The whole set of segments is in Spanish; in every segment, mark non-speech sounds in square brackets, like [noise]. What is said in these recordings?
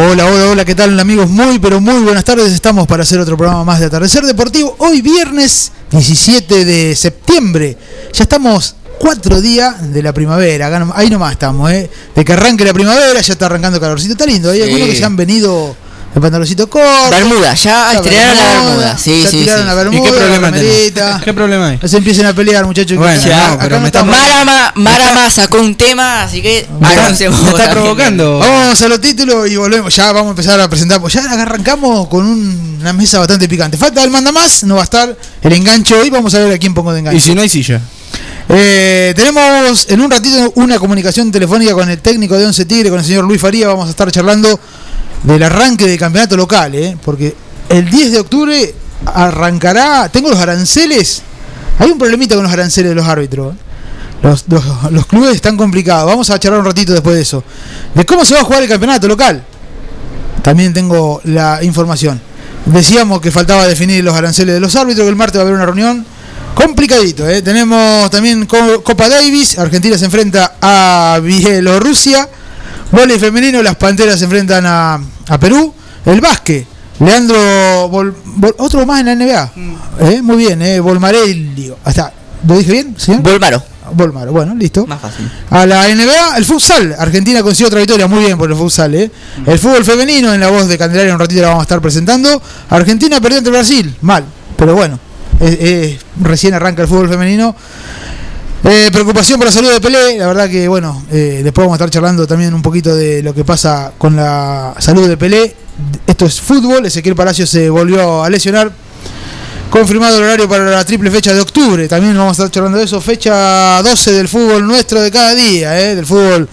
Hola, hola, hola, ¿qué tal amigos? Muy, pero muy buenas tardes. Estamos para hacer otro programa más de Atardecer Deportivo. Hoy viernes 17 de septiembre. Ya estamos cuatro días de la primavera. Ahí nomás estamos, ¿eh? De que arranque la primavera, ya está arrancando calorcito. Está lindo. Hay algunos que se han venido el pantaloncito corto. Bermuda, ya estrenaron la Bermuda. Sí, ya sí, tiraron sí. la Bermuda, ¿Y qué problema la. [laughs] ¿Qué problema hay? No se empiecen a pelear, muchachos. Bueno, que- acá pero me está- Marama, Marama sacó un tema, así que está- me provocando. Vamos a los títulos y volvemos. Ya vamos a empezar a presentar. Pues ya arrancamos con un- una mesa bastante picante. Falta el manda más, no va a estar el enganche hoy. Vamos a ver a quién pongo de enganche. Y si no hay silla. Eh, tenemos en un ratito una comunicación telefónica con el técnico de Once Tigre, con el señor Luis Faría. Vamos a estar charlando del arranque del campeonato local, eh, porque el 10 de octubre arrancará. Tengo los aranceles. Hay un problemita con los aranceles de los árbitros. eh. Los, clubes están complicados. Vamos a charlar un ratito después de eso. De cómo se va a jugar el campeonato local. También tengo la información. Decíamos que faltaba definir los aranceles de los árbitros, que el martes va a haber una reunión complicadito. ¿eh? Tenemos también Co- Copa Davis, Argentina se enfrenta a Bielorrusia, Vóley femenino, las Panteras se enfrentan a, a Perú, el básquet, Leandro, otro más en la NBA. ¿eh? Muy bien, ¿eh? Volmarelli. Hasta, ¿Lo dije bien, señor? Volmaro, Volmaro, bueno, listo. más fácil. A la NBA, el futsal. Argentina consiguió otra victoria, muy bien por el futsal. ¿eh? El fútbol femenino, en la voz de Candelaria, un ratito la vamos a estar presentando. Argentina perdió ante Brasil, mal, pero bueno, recién arranca el fútbol femenino. Eh, preocupación por la salud de Pelé, la verdad que bueno, eh, después vamos a estar charlando también un poquito de lo que pasa con la salud de Pelé. Esto es fútbol, Ezequiel Palacio se volvió a lesionar. Confirmado el horario para la triple fecha de octubre. También vamos a estar charlando de eso. Fecha 12 del fútbol nuestro de cada día, ¿eh? del fútbol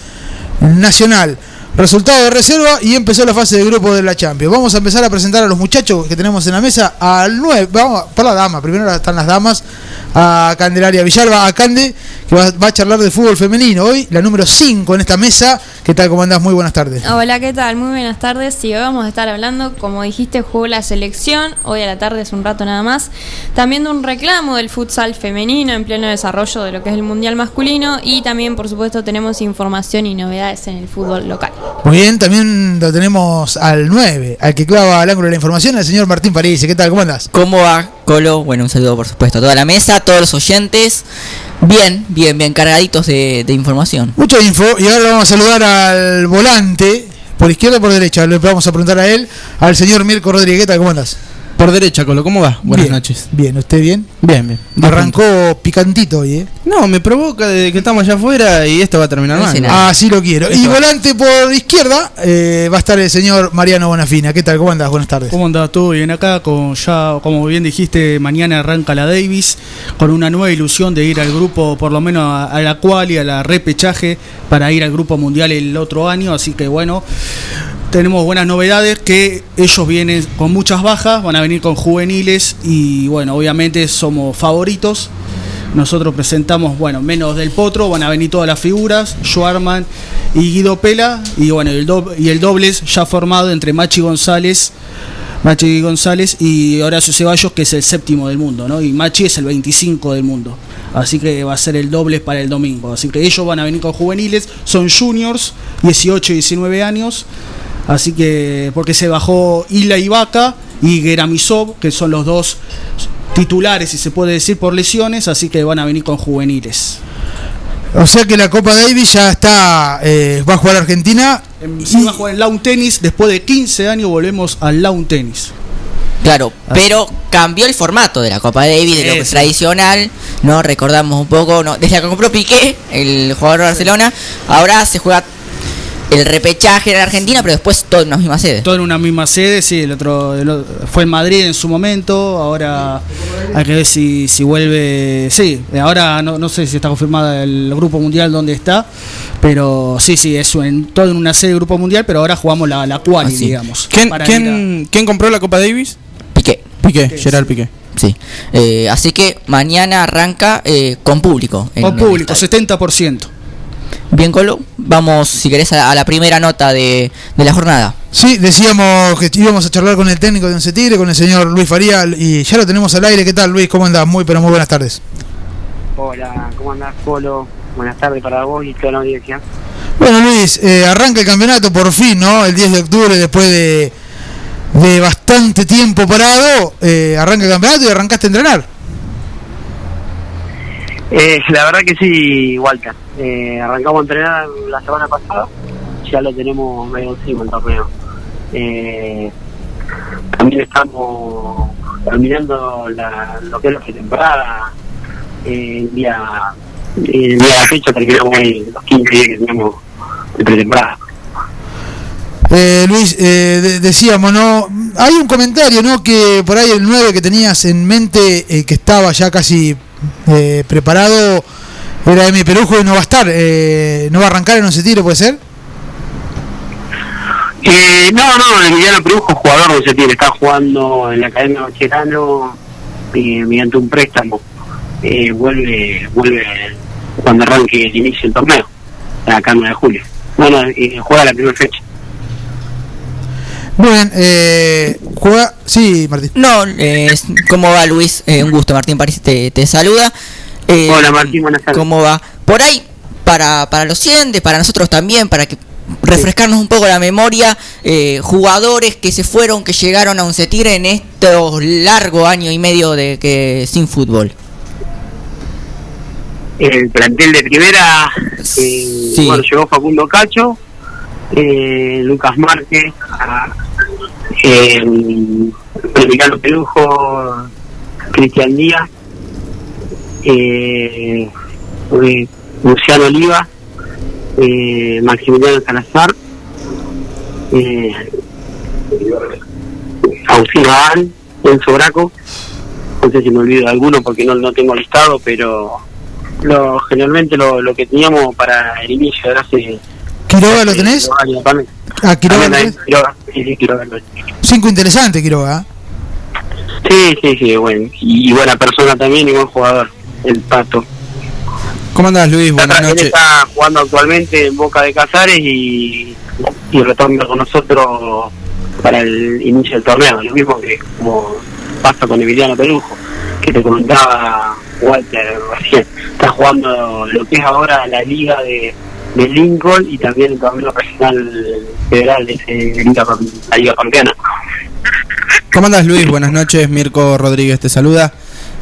nacional. Resultado de reserva y empezó la fase de grupo de la Champions. Vamos a empezar a presentar a los muchachos que tenemos en la mesa. Al 9, vamos por la dama. Primero están las damas. A Candelaria Villalba, a Cande, que va, va a charlar de fútbol femenino. Hoy la número 5 en esta mesa. ¿Qué tal? ¿Cómo andás? Muy buenas tardes. Hola, ¿qué tal? Muy buenas tardes. Sí, hoy vamos a estar hablando, como dijiste, jugó la selección. Hoy a la tarde es un rato nada más. También de un reclamo del futsal femenino en pleno desarrollo de lo que es el mundial masculino. Y también, por supuesto, tenemos información y novedades en el fútbol local. Muy bien, también lo tenemos al 9, al que clava al ángulo de la información, el señor Martín París. ¿Qué tal? ¿Cómo andás? ¿Cómo va, Colo? Bueno, un saludo por supuesto a toda la mesa, todos los oyentes. Bien, bien, bien cargaditos de, de información. Mucha info y ahora vamos a saludar al volante, por izquierda o por derecha. Le vamos a preguntar a él, al señor Mirko Rodríguez. ¿Cómo andás? Por derecha, Colo, ¿cómo va? Buenas Bien, noches. Bien, ¿usted bien? Bien, bien. Arrancó picantito hoy, ¿eh? No, me provoca desde que estamos allá afuera y esto va a terminar No mal. nada. Así lo quiero. Y volante por izquierda eh, va a estar el señor Mariano Bonafina. ¿Qué tal? ¿Cómo andás? Buenas tardes. ¿Cómo andás? ¿Todo bien acá? Con ya, como bien dijiste, mañana arranca la Davis con una nueva ilusión de ir al grupo, por lo menos a, a la cual y a la repechaje para ir al grupo mundial el otro año. Así que bueno, tenemos buenas novedades que ellos vienen con muchas bajas, van a venir con juveniles y bueno, obviamente somos favoritos. Nosotros presentamos, bueno, menos del Potro, van a venir todas las figuras, Schwarman y Guido Pela, y bueno, el dob- y el dobles ya formado entre Machi González, Machi González y Horacio Ceballos, que es el séptimo del mundo, ¿no? Y Machi es el 25 del mundo. Así que va a ser el doble para el domingo. Así que ellos van a venir con juveniles, son juniors, 18 y 19 años. Así que, porque se bajó Ila Ibaka y Geramisov, que son los dos titulares, si se puede decir, por lesiones, así que van a venir con juveniles. O sea que la Copa Davis ya está, eh, va a jugar Argentina. En- Sí, va a jugar en lawn tenis, después de 15 años volvemos al lawn tenis. Claro, pero cambió el formato de la Copa Davis, de lo que es tradicional, ¿no? Recordamos un poco, ¿no? Desde que compró Piqué, el jugador de Barcelona, ahora se juega el repechaje en Argentina, pero después todo en una misma sede. Todo en una misma sede, sí, el otro, el otro- fue en Madrid en su momento, ahora hay que ver si, si vuelve, sí, ahora no, no sé si está confirmada el grupo mundial donde está, pero sí, sí, es en, todo en una sede del grupo mundial, pero ahora jugamos la, la quali, Ah, sí. digamos. ¿Quién, quién, quién compró la Copa Davis? Piqué, Piqué, Piqué, Gerard sí. Piqué. sí. Eh, así que mañana arranca eh, con público. con público, estadio. 70%. Bien, Colo, vamos, si querés, a, a la primera nota de, de la jornada. Sí, decíamos que íbamos a charlar con el técnico de Once Tigre, con el señor Luis Faría, y ya lo tenemos al aire. ¿Qué tal, Luis? ¿Cómo andás? Muy, pero muy buenas tardes. Hola, ¿cómo andás, Polo? Buenas tardes para vos y toda la audiencia. Bueno, Luis, eh, arranca el campeonato por fin, ¿no? El 10 de octubre, después de, de bastante tiempo parado, eh, arranca el campeonato y arrancaste a entrenar. Eh, la verdad que sí, Walter. Eh, arrancamos a entrenar la semana pasada, ya lo tenemos medio encima el torneo. Eh, también estamos terminando la, lo que es la pretemporada. Eh, el día, el día de la fecha terminamos hoy los 15 días que tenemos de pretemporada. Eh, Luis, eh, de- decíamos, ¿no? Hay un comentario, ¿no? Que por ahí el 9 que tenías en mente, eh, que estaba ya casi eh, preparado, era M. Perujo y no va a estar, eh, no va a arrancar en 11 tiro, ¿puede ser? Eh, no, no, Emiliano Produjo, jugador de tiene está jugando en la Academia Bacherano eh, mediante un préstamo. Eh, vuelve vuelve cuando arranque el inicio del torneo, acá el 9 de julio. Bueno, eh, juega la primera fecha. Muy bien, eh, juega. Sí, Martín. No, eh, ¿cómo va Luis? Eh, un gusto, Martín París te, te saluda. Eh, Hola, Martín, buenas tardes. ¿Cómo va? Por ahí, para, para los siguientes, para nosotros también, para que refrescarnos un poco la memoria, eh, jugadores que se fueron, que llegaron a un Tigre en estos largo año y medio de que sin fútbol. El plantel de primera, eh, Sí. bueno, llegó Facundo Cacho, eh, Lucas Márquez, a- eh, Emiliano Pelujo, Cristian Díaz, eh, eh, Luciano Oliva, eh, Maximiliano Salazar, eh, Agustín Abán, Enzo Braco, no sé si me olvido de alguno porque no, no tengo listado, pero lo generalmente lo, lo que teníamos para el inicio de hace ¿Quiroga lo tenés? años. Ah, Quiroga También hay Quiroga, sí, sí, Quiroga Cinco interesante, Quiroga. ¿eh? Sí, sí, sí, bueno. Y, y buena persona también y buen jugador, el Pato. ¿Cómo andás, Luis? Buenas Él noches. está jugando actualmente en Boca de Casares y, y retorna con nosotros para el inicio del torneo. Lo mismo que como pasa con Emiliano Pelujo, que te comentaba Walter recién. Está jugando lo que es ahora la liga de, de Lincoln y también el torneo regional federal de la liga campeona. ¿Cómo andás, Luis? Buenas noches. Mirko Rodríguez te saluda.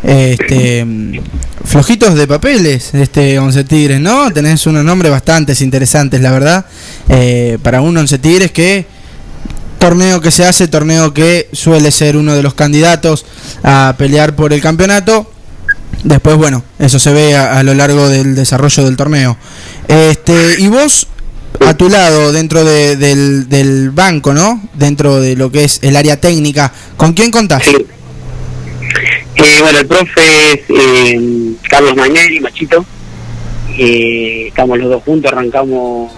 Este, flojitos de papeles, este Once Tigres, ¿no? Tenés unos nombres bastante interesantes, la verdad. Eh, para un Once Tigres que torneo que se hace, torneo que suele ser uno de los candidatos a pelear por el campeonato. Después, bueno, eso se ve a, a lo largo del desarrollo del torneo. Este, y vos, a tu lado, dentro de- del, del banco, ¿no? Dentro de lo que es el área técnica, ¿con quién contás? Sí. Eh, bueno, el profe es eh, Carlos Magneri, Machito. Eh, estamos los dos juntos, arrancamos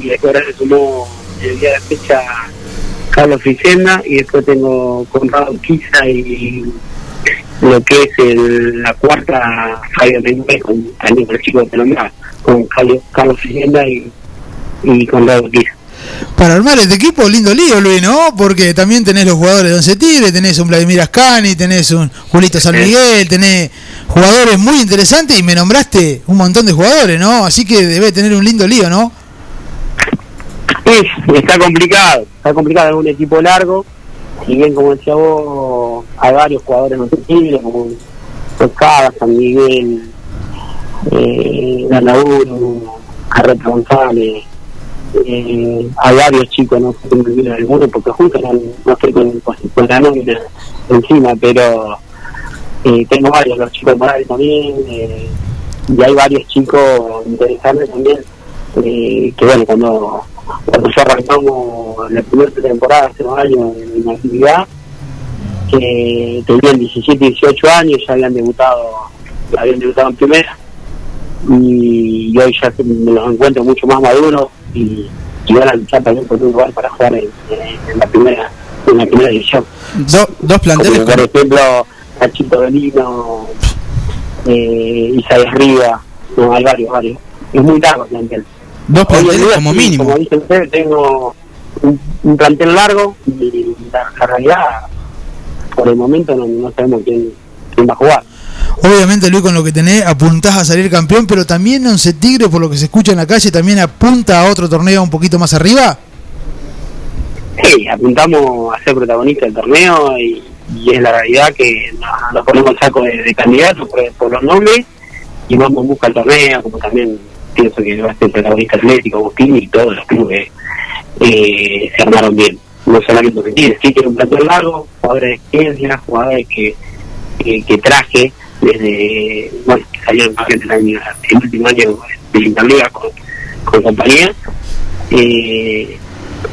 y después ahora se sumó el día de la fecha Carlos Fricenda y después tengo Conrado Quiza y lo que es el- la cuarta Fabio Mendoza con también con el chico de Colombia, con Carlos, Carlos y, y Conrado Quiza. Para armar este equipo, lindo lío, Luis, ¿no? Porque también tenés los jugadores de Once Tigre, tenés un Vladimir Ascani, tenés un Julito San Miguel, tenés jugadores muy interesantes y me nombraste un montón de jugadores, ¿no? Así que debe tener un lindo lío, ¿no? Sí, está complicado, está complicado, es un equipo largo, si bien como decía vos, hay varios jugadores no sensibles, como Toscada, San Miguel, eh, Garnaburo, Carreta González, eh, hay varios chicos, no sé si me alguno, porque justo no, no estoy con, con, la nómina encima, pero eh, tengo varios, los chicos de Morales también, eh, y hay varios chicos interesantes también, que bueno, cuando, cuando ya arrancamos la primera temporada hace unos años en la actividad, que tenían 17, 18 años, ya habían debutado, ya habían debutado en primera, y, y hoy ya me los encuentro mucho más maduros y, y van a luchar también por un lugar para jugar en, en- en la primera en la primera división. Do- dos planteles Como por ejemplo, Cachito Belino, eh, Isaías Riva, no, hay varios, varios. Es muy largo el plantel. Dos planteles día, como mínimo. Como dicen ustedes, tengo un, un plantel largo y la, la realidad, por el momento, no, no sabemos quién, quién va a jugar. Obviamente, Luis, con lo que tenés, apuntás a salir campeón, pero también Once Tigre, por lo que se escucha en la calle, también apunta a otro torneo un poquito más arriba. Sí, apuntamos a ser protagonistas del torneo y, y es la realidad que nos, nos ponemos el saco de, de candidatos por, por los nombres y vamos en busca del torneo, como también pienso que va a ser protagonista Atlético, Agustín y todos los clubes eh, se armaron bien. No solamente que tiene, sí tiene un plato largo, jugadores de experiencia, jugadores que, que, que traje desde, bueno, que salieron más el año, el último año de Interliga con, con compañía, eh,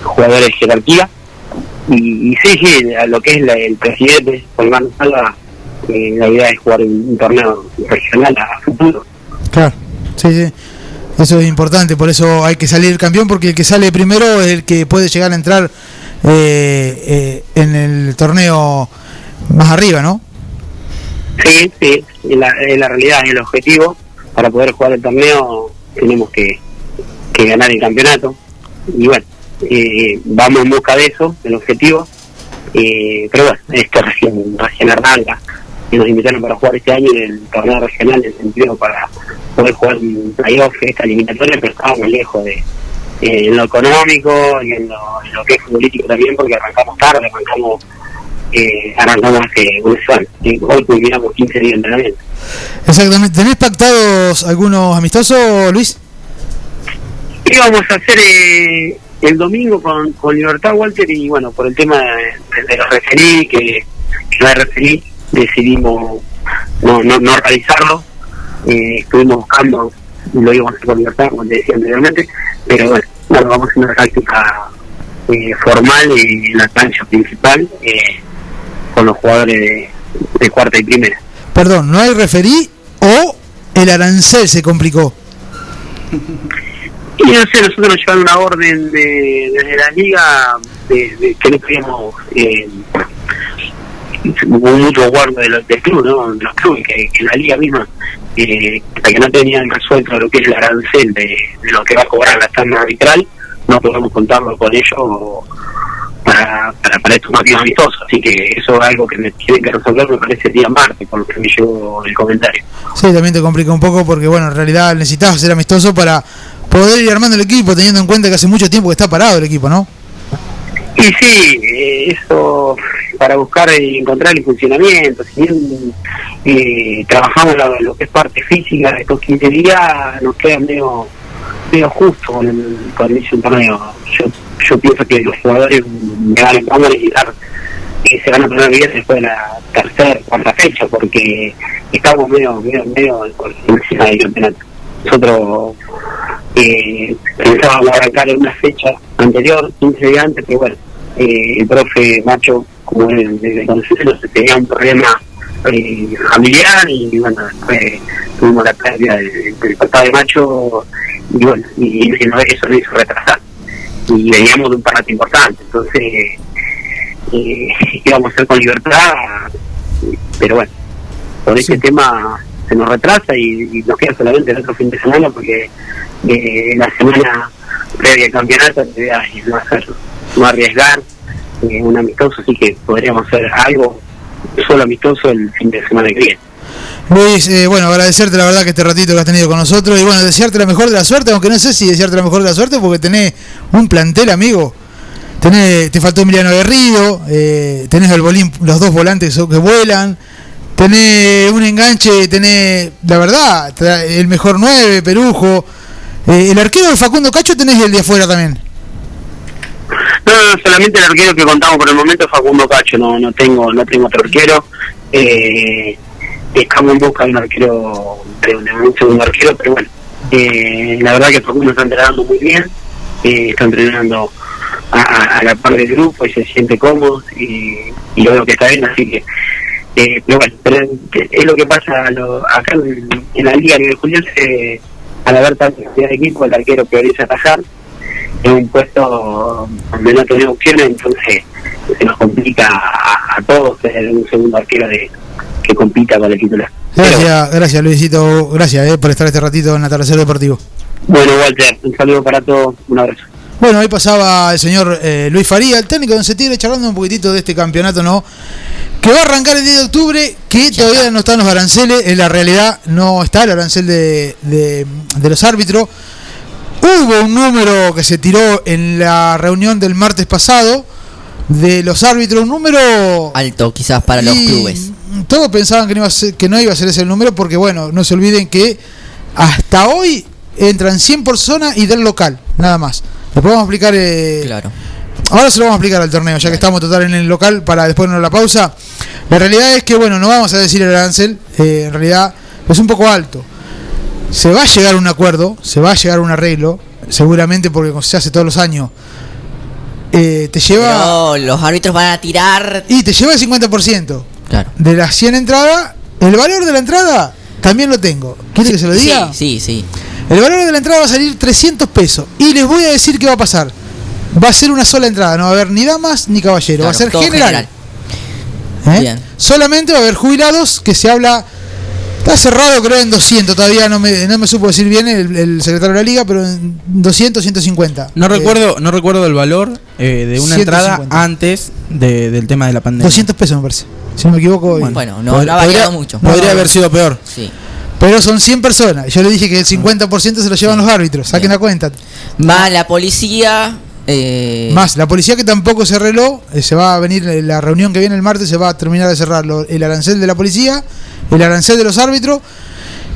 jugadores de jerarquía, y, y sí, sí, a lo que es la- el presidente, Juan Salva, eh, la idea es jugar un, un torneo regional a futuro. Claro, sí, sí. Eso es importante, por eso hay que salir campeón, porque el que sale primero es el que puede llegar a entrar eh, eh, en el torneo más arriba, ¿no? Sí, sí, en la, en la realidad es el objetivo. Para poder jugar el torneo tenemos que, que ganar el campeonato. Y bueno, eh, vamos en busca de eso, del objetivo. Eh, pero bueno, esto recién, recién arranca. Y nos invitaron para jugar este año en el torneo regional, en el sentido para poder jugar un playoff, esta eliminatoria, pero estábamos lejos de eh, en lo económico y en lo, en lo que es futbolístico también, porque arrancamos tarde, arrancamos eh, arrancamos hace semana. Y hoy culminamos 15 días de entrenamiento. Exactamente. ¿Tenés pactados algunos amistosos, Luis? íbamos a hacer eh, el domingo con, con Libertad Walter y bueno, por el tema de, de los referí, que, que no hay referí, decidimos no, no, no realizarlo. Eh, estuvimos buscando, y lo íbamos a hacer con Libertad, como te decía anteriormente, pero bueno, bueno vamos a hacer una práctica eh, formal en la cancha principal eh, con los jugadores de, de cuarta y primera. Perdón, ¿no hay referí o el arancel se complicó? Y no sé, nosotros nos llevaron una orden de, desde la liga de, de que no queríamos eh, un mutuo acuerdo de los, del club, ¿no? los clubes, que, que la liga misma, eh, que no tenían resuelto lo que es el arancel de, de lo que va a cobrar la tanda arbitral, no podemos contarlo con ellos para, para, para estos partidos amistosos. Así que eso es algo que me tienen que resolver, me parece, el día martes, por lo que me llegó el comentario. Sí, también te complica un poco porque, bueno, en realidad necesitas ser amistoso para poder ir armando el equipo, teniendo en cuenta que hace mucho tiempo que está parado el equipo, ¿no? Y sí, eh, eso para buscar y encontrar el funcionamiento. Si bien eh, trabajamos lo, que es parte física de estos 15 días, nos queda medio, medio justo con el, inicio del torneo. Yo, yo pienso que los jugadores me van, a- necesitar que se van a poner bien después de la tercera, cuarta fecha, porque estamos medio, medio, medio encima del campeonato. Nosotros eh, pensábamos arrancar en una fecha anterior, 15 días antes, pero bueno, eh, el profe Macho, como él desde conocerlo, tenía un problema eh, familiar y bueno, después tuvimos la pérdida del, del papá de Macho y bueno, y, y eso lo hizo retrasar. Y veníamos de un parate importante, entonces eh, [laughs] íbamos a hacer con libertad, pero bueno, por ese tema se nos retrasa y, y nos queda solamente el otro fin de semana porque eh, la semana previa al campeonato no hacerlo, no arriesgar eh, un amistoso, así que podríamos hacer algo solo amistoso el fin de semana que viene. Luis, eh, bueno, agradecerte la verdad que este ratito que has tenido con nosotros y bueno, desearte la mejor de la suerte, aunque no sé si desearte la mejor de la suerte porque tenés un plantel, amigo. Tenés, te faltó Emiliano Guerrido, eh, tenés el bolín, los dos volantes que vuelan, tenés un enganche, tenés, la verdad, el mejor 9, Perujo. Eh, el arquero de Facundo Cacho tenés el de afuera también. No, no, solamente el arquero que contamos por el momento es Facundo Cacho, no, no tengo, no tengo otro arquero. Eh, estamos en busca de un arquero, de, un arquero, pero bueno, eh, la verdad que Facundo está entrenando muy bien, eh, está entrenando a, a- la par del grupo y se siente cómodo y, y yo veo que está bien, así que, eh, pero bueno, pero es lo que pasa a lo- acá en, en la Liga de Julián, se, al haber tanta cantidad de equipos, el arquero prioriza atajar en un puesto donde no tenemos opciones, entonces se nos complica a, a todos tener un segundo arquero de, que compita con el titular. Pero, Gracias, gracias Luisito, gracias eh, por estar este ratito en Atardecer Deportivo. bueno, Walter, un saludo para todos, un abrazo. Bueno, ahí pasaba el señor eh, Luis Faría, el técnico de Once Tigre, charlando un poquitito de este campeonato, ¿no? Que va a arrancar el 10 de octubre, que todavía no están los aranceles, en la realidad no está el arancel de, de, de los árbitros. Hubo un número que se tiró en la reunión del martes pasado de los árbitros, un número Alto quizás para los clubes. todos pensaban que no, iba a ser, que no iba a ser ese el número porque, bueno, no se olviden que hasta hoy entran 100 personas y del local, nada más. Después vamos a explicar... eh, Claro. Ahora se lo vamos a explicar al torneo, ya que estamos total en el local para después de la pausa. La realidad es que, bueno, no vamos a decir el arancel, eh, en realidad es un poco alto. Se va a llegar a un acuerdo, se va a llegar a un arreglo, seguramente porque como se hace todos los años. Eh, te lleva. Pero los árbitros van a tirar. Y te lleva el 50%. Claro. De las 100 entradas, el valor de la entrada también lo tengo. ¿Quiere que se lo diga? Sí, sí, sí. El valor de la entrada va a salir 300 pesos. Y les voy a decir qué va a pasar. Va a ser una sola entrada, no va a haber ni damas ni caballero, va a ser general. ¿Eh? Bien. Solamente va a haber jubilados que se habla. Está cerrado, creo, en 200. Todavía no me, no me supo decir bien el, el secretario de la liga, pero en 200, 150. No Eh, recuerdo, no recuerdo el valor eh, de una entrada 150. antes de- del tema de la pandemia. 200 pesos, me parece. Si no me equivoco. y- Bueno, no, ha variado mucho. Podría No, haber sido peor. Sí. Pero son 100 personas. Yo le dije que el 50% se lo llevan los árbitros. Saquen la cuenta. Más la policía. eh, Más, la policía que tampoco se arregló, eh, se va a venir eh, la reunión que viene el martes, se va a terminar de cerrar lo- el arancel de la policía, el arancel de los árbitros,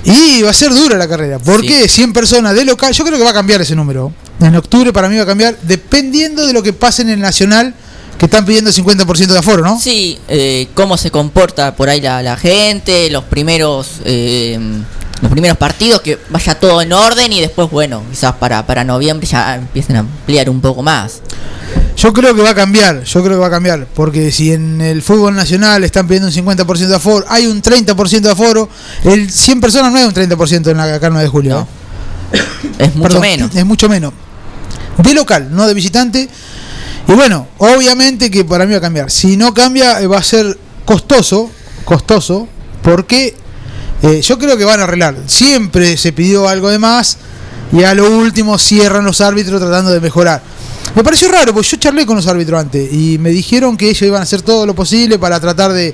y va a ser dura la carrera, porque 100 personas de local, yo creo que va a cambiar ese número. En octubre para mí va a cambiar, dependiendo de lo que pase en el Nacional, que están pidiendo 50% de aforo, ¿no? Sí, eh, cómo se comporta por ahí la, la gente, los primeros eh, los primeros partidos, que vaya todo en orden y después, bueno, quizás para, para noviembre ya empiecen a ampliar un poco más. Yo creo que va a cambiar, yo creo que va a cambiar, porque si en el fútbol nacional están pidiendo un 50% de aforo, hay un 30% de aforo, el 100 personas no es un 30% en la el 9 de julio. No. ¿eh? Es mucho Perdón, menos. Es mucho menos. De local, no de visitante. Y bueno, obviamente que para mí va a cambiar. Si no cambia, eh, va a ser costoso, costoso, porque eh, yo creo que van a arreglar. Siempre se pidió algo de más y a lo último cierran los árbitros tratando de mejorar. Me pareció raro, porque yo charlé con los árbitros antes y me dijeron que ellos iban a hacer todo lo posible para tratar de...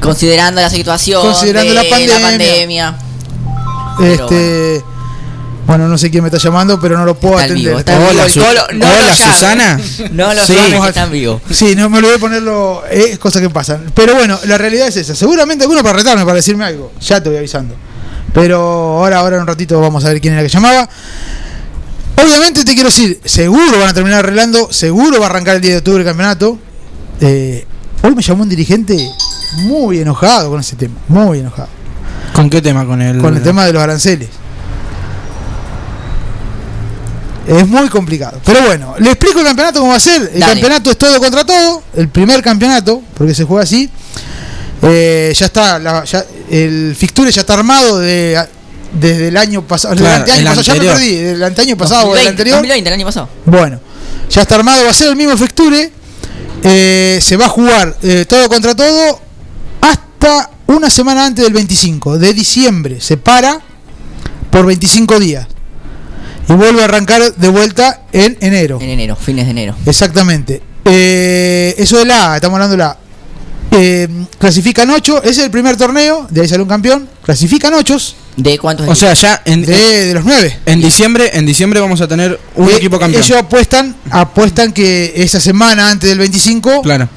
Considerando la situación, Considerando de la pandemia. este bueno. No sé quién me está llamando, pero no lo puedo Está atender. vivo, está en Hola, vivo. El Su- Colo- no hola. Susana. [laughs] No lo Sí. llames, Vamos a- está en vivo. Sí, no me olvidé ponerlo, es cosas que pasan. Pero bueno, la realidad es esa. Seguramente alguno para retarme, para decirme algo. Ya te voy avisando. Pero ahora, ahora en un ratito vamos a ver quién era que llamaba. Obviamente te quiero decir, seguro van a terminar arreglando, seguro va a arrancar el día de octubre el campeonato. Eh, hoy me llamó un dirigente muy enojado con ese tema, muy enojado. ¿Con qué tema? Con el, Con el tema de los aranceles. Es muy complicado. Pero bueno, le explico el campeonato cómo va a ser. El Dale. campeonato es todo contra todo. El primer campeonato, porque se juega así. Eh, ya está, la- ya- el fixture ya está armado de, desde el año pasado. Claro, el anteaño el pasado, ya me perdí. El anteaño pasado o el 2020, anterior. 2020, el año pasado. Bueno, ya está armado, va a ser el mismo fixture. Eh, se va a jugar eh, todo contra todo hasta una semana antes del 25 de diciembre. Se para por 25 días y vuelve a arrancar de vuelta en enero. En enero, fines de enero. Exactamente. Eh, eso de la A, estamos hablando de la A. Eh, clasifican 8, es el primer torneo, de ahí sale un campeón, clasifican 8. ¿De cuántos? O sea, ya en, de, de los 9. En diciembre, en diciembre vamos a tener un eh, equipo campeón. Ellos apuestan, apuestan que esa semana antes del 25 claro.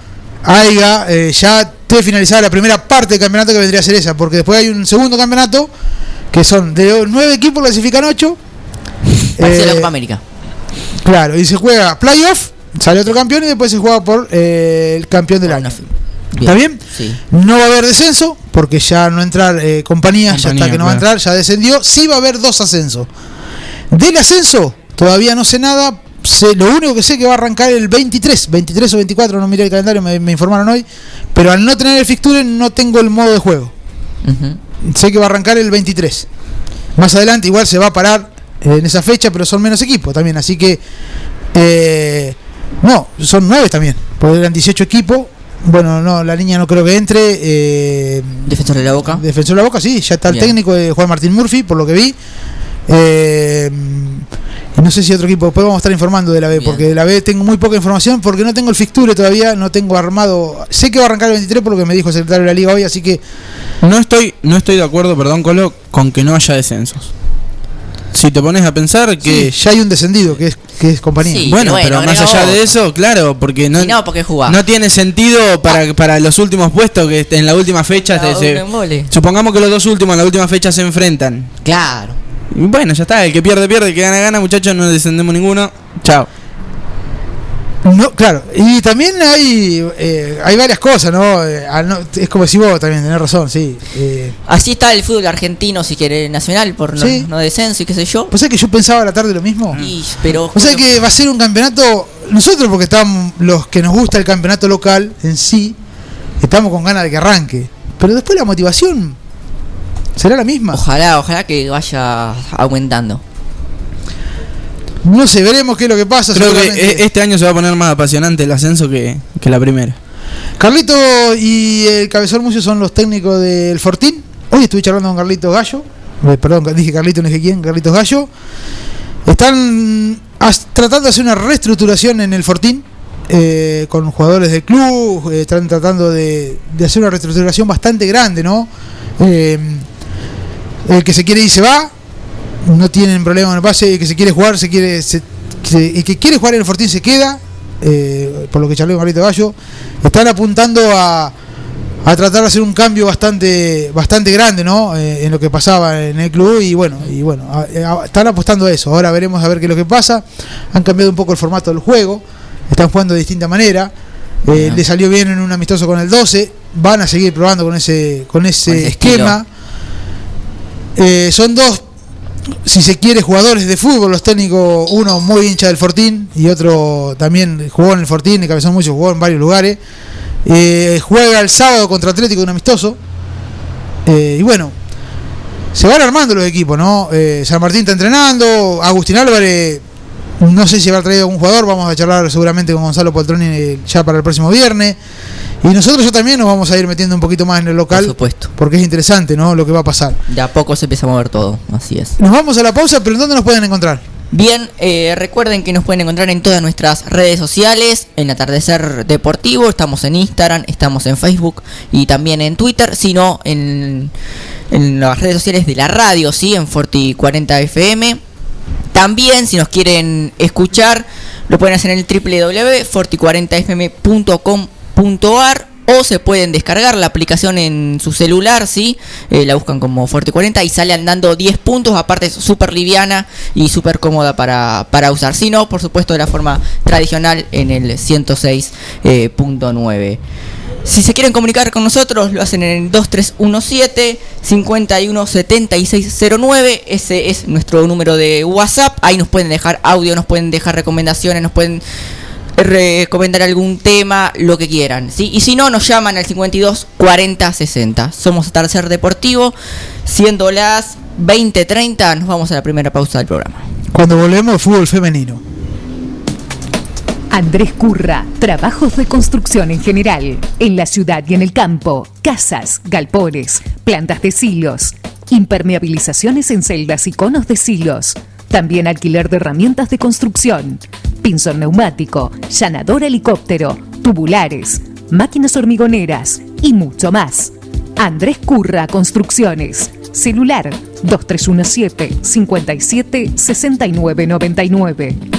haya eh, ya te finalizada la primera parte del campeonato que vendría a ser esa, porque después hay un segundo campeonato que son de 9 equipos clasifican 8 eh, América. Claro, y se juega playoff, sale otro campeón y después se juega por eh, el campeón del año. ¿Está bien? Sí. No va a haber descenso, porque ya no entrar eh, compañía, ya está que no va a entrar, ya descendió. Sí va a haber dos ascensos. Del ascenso, todavía no sé nada. Sé, lo único que sé que va a arrancar el 23, 23 o 24, no miré el calendario, me, informaron hoy. Pero al no tener el fixture, no tengo el modo de juego. Sé que va a arrancar el 23. Más adelante, igual se va a parar en esa fecha, pero son menos equipos también. Así que, eh, no, son nueve también, porque eran 18 equipos. Bueno, no, la línea no creo que entre. Eh, Defensor de la Boca. Defensor de la Boca, sí, ya está el Bien. técnico de Juan Martín Murphy, por lo que vi. Eh, no sé si otro equipo, después vamos a estar informando de la B, Bien. porque de la B tengo muy poca información, porque no tengo el fixture todavía, no tengo armado. Sé que va a arrancar el 23 por lo que me dijo el secretario de la liga hoy, así que No estoy, no estoy de acuerdo, perdón, Colo, con que no haya descensos. Si te pones a pensar que. Sí, ya hay un descendido que es, que es compañía. Sí. bueno, pero más allá de eso, claro, porque no, no, porque no tiene sentido para, para los últimos puestos que en la última fecha. Se- supongamos que los dos últimos en la última fecha se enfrentan. Claro. Y bueno, ya está, el que pierde, pierde, el que gana, gana, muchachos, no descendemos ninguno. Chao. No, claro. Y también hay eh, hay varias cosas, ¿no? Eh, no- Es como si vos también tenés razón, sí. Eh, Así está el fútbol argentino, si quiere, nacional, por no, Sí. no descenso y qué sé yo. ¿Vos sabés que yo pensaba a la tarde lo mismo? Y, pero. O sea que va a ser un campeonato. Nosotros, porque estamos los que nos gusta el campeonato local en sí, estamos con ganas de que arranque. Pero después la motivación será la misma. Ojalá, ojalá que vaya aumentando. No sé, veremos qué es lo que pasa. Creo que e- este año se va a poner más apasionante el ascenso que, que la primera. Carlito y el Cabezón Mucio son los técnicos del Fortín. Hoy estuve charlando con Carlitos Gallo. Eh, perdón, dije Carlito, no dije quién, Carlitos Gallo. Están tratando de hacer una reestructuración en el Fortín eh, con jugadores del club. eh, están tratando de, de hacer una reestructuración bastante grande, ¿no? Eh, el que se quiere ir se va. No tienen problema en el pase. El que se quiere jugar, se quiere. se- se- el que quiere jugar en el Fortín se queda. eh, por lo que charlé con Carlito Gallo. Están apuntando a, a tratar de hacer un cambio bastante bastante grande no Eh, en lo que pasaba en el club y bueno y bueno a- a- están apostando a eso ahora veremos a ver qué es lo que pasa han cambiado un poco el formato del juego están jugando de distinta manera Eh, le salió bien en un amistoso con el 12 van a seguir probando con ese con ese, Con ese esquema Eh, son dos si se quiere jugadores de fútbol los técnicos uno muy hincha del Fortín y otro también jugó en el Fortín y cabezón mucho jugó en varios lugares eh, juega el sábado contra Atlético un amistoso. Eh, y bueno, se van armando los equipos, ¿no? Eh, San Martín está entrenando. Agustín Álvarez, no sé si habrá traído algún jugador. Vamos a charlar seguramente con Gonzalo Poltroni ya para el próximo viernes. Y nosotros ya también nos vamos a ir metiendo un poquito más en el Por local. supuesto. Porque es interesante, ¿no? Lo que va a pasar. De a poco se empieza a mover todo, así es. Nos vamos a la pausa, pero ¿en dónde nos pueden encontrar? Bien, eh, recuerden que nos pueden encontrar en todas nuestras redes sociales, en Atardecer Deportivo, estamos en Instagram, estamos en Facebook y también en Twitter, sino en, en las redes sociales de la radio, ¿sí? En Forti 40 FM. También, si nos quieren escuchar, lo pueden hacer en el www.forti40fm.com.ar o se pueden descargar la aplicación en su celular, ¿sí? Eh, la buscan como Forti 40 y sale andando 10 puntos, aparte es súper liviana y súper cómoda para, para usar. Si no, por supuesto, de la forma tradicional en el 106.9. Si se quieren comunicar con nosotros, lo hacen en el 2317-517609. Ese es nuestro número de WhatsApp. Ahí nos pueden dejar audio, nos pueden dejar recomendaciones, nos pueden recomendar algún tema, lo que quieran. ¿sí? Y si no, nos llaman al 52 40 60. Somos Tercer Deportivo. Siendo las 20.30, nos vamos a la primera pausa del programa. Cuando volvemos, fútbol femenino. Andrés Curra, trabajos de construcción en general, en la ciudad y en el campo, casas, galpones, plantas de silos, impermeabilizaciones en celdas y conos de silos, también alquiler de herramientas de construcción, pinzón neumático, llanador helicóptero, tubulares, máquinas hormigoneras y mucho más. Andrés Curra Construcciones, celular 2317 57 69 99.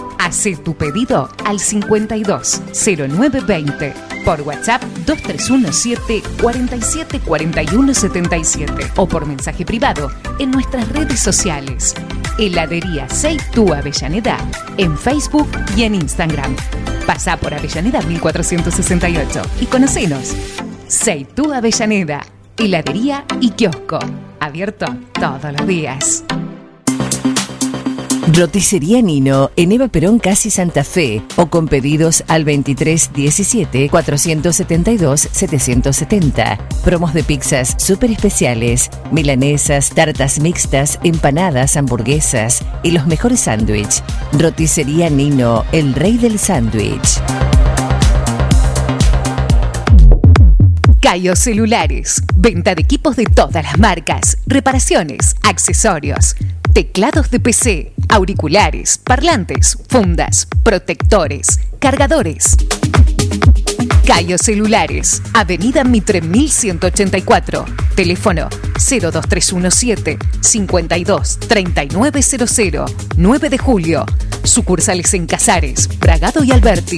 Hacé tu pedido al 52 0920 por WhatsApp 2317 47 41 77 o por mensaje privado en nuestras redes sociales. Heladería Seitú Avellaneda en Facebook y en Instagram. Pasa por Avellaneda 1468 y conocenos. Seitú Avellaneda, heladería y kiosco. Abierto todos los días. Roticería Nino en Eva Perón Casi Santa Fe o con pedidos al 2317 472 770. Promos de pizzas súper especiales, milanesas, tartas mixtas, empanadas, hamburguesas y los mejores sándwiches. Roticería Nino, el rey del sándwich. Cayo Celulares. Venta de equipos de todas las marcas. Reparaciones, accesorios, teclados de PC, auriculares, parlantes, fundas, protectores, cargadores. Cayo Celulares. Avenida Mitre 1184. Teléfono 02317 52 3900 9 de julio. Sucursales en Casares, Bragado y Alberti.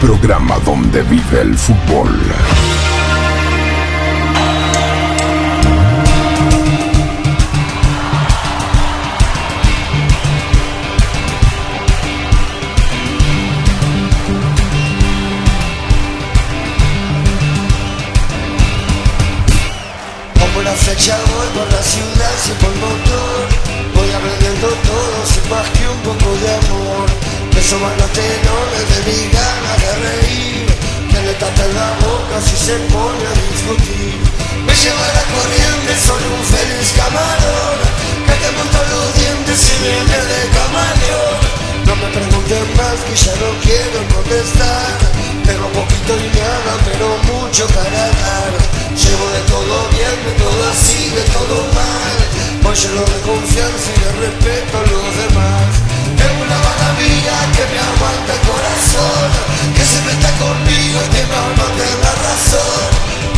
Programa donde vive el fútbol. Como una flecha voy por la ciudad sin por motor Voy aprendiendo todo sin más que un poco de amor Que soban los tenores de mi Que le tapen la boca si se pone a discutir. Me lleva la corriente, soy un feliz camarón. Que te monta los dientes y viene de camaleón. No me pregunten más que ya no quiero contestar. Tengo poquito y pero mucho para dar. Llevo de todo bien, de todo así, de todo mal. Voy lleno de confianza y de respeto a los demás Una que me aguanta el corazón Que siempre está conmigo y que me aguanta la razón.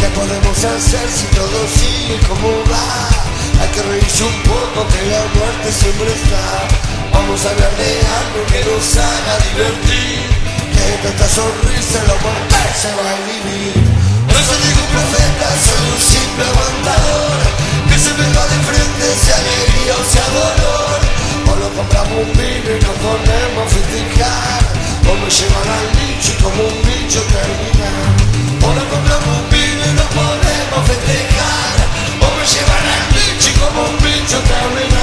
¿Qué podemos hacer si todo sigue como va? Hay que reírse un poco que la muerte siempre está. Vamos a hablar de algo que nos haga divertir Que de tanta sonrisa la muerte se va a vivir. No soy ningún profeta, soy un simple aguantador Que se me va de frente, sea alegría o sea dolor O lo compramos un vino y nos ponemos a festejar O me llevan al nicho y como un bicho terminar O lo compramos un vino y nos ponemos a festejar O me llevan al nicho y como un bicho terminar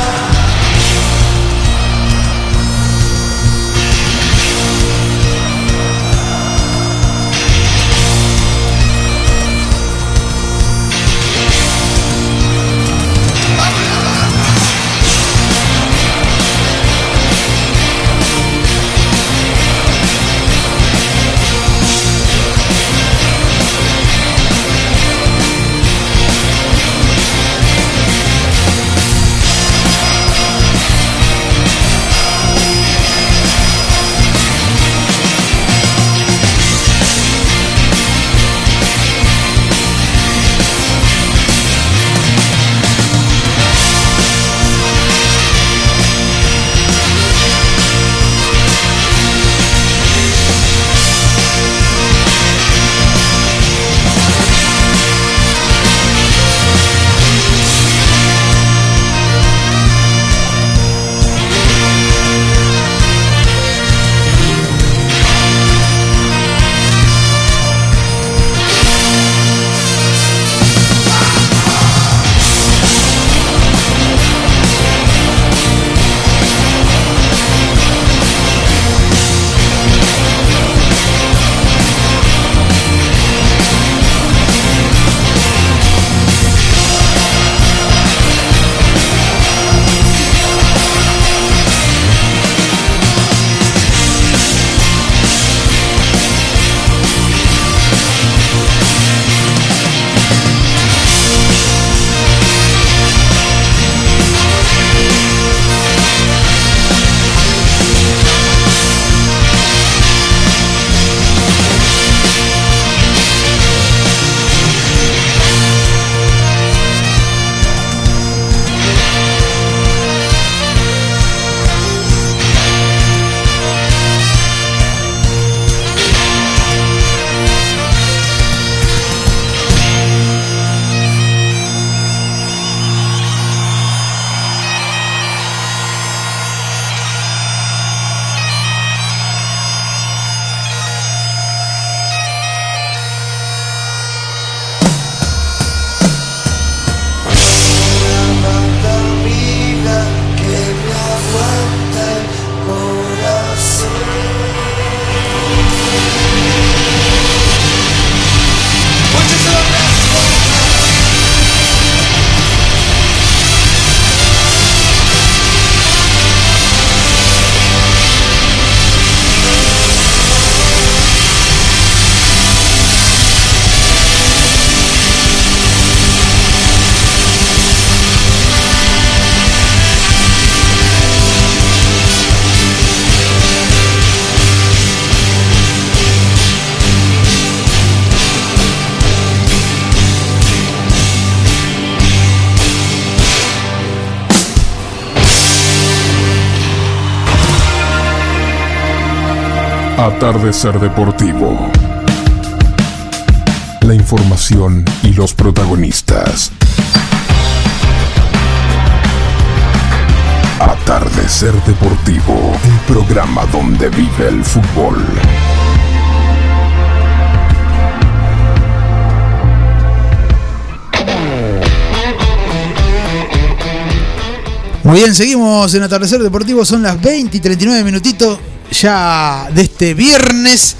Atardecer Deportivo. La información y los protagonistas. Atardecer Deportivo, el programa donde vive el fútbol. Muy bien, seguimos en Atardecer Deportivo, son las 20 y 39 minutitos ya de este viernes.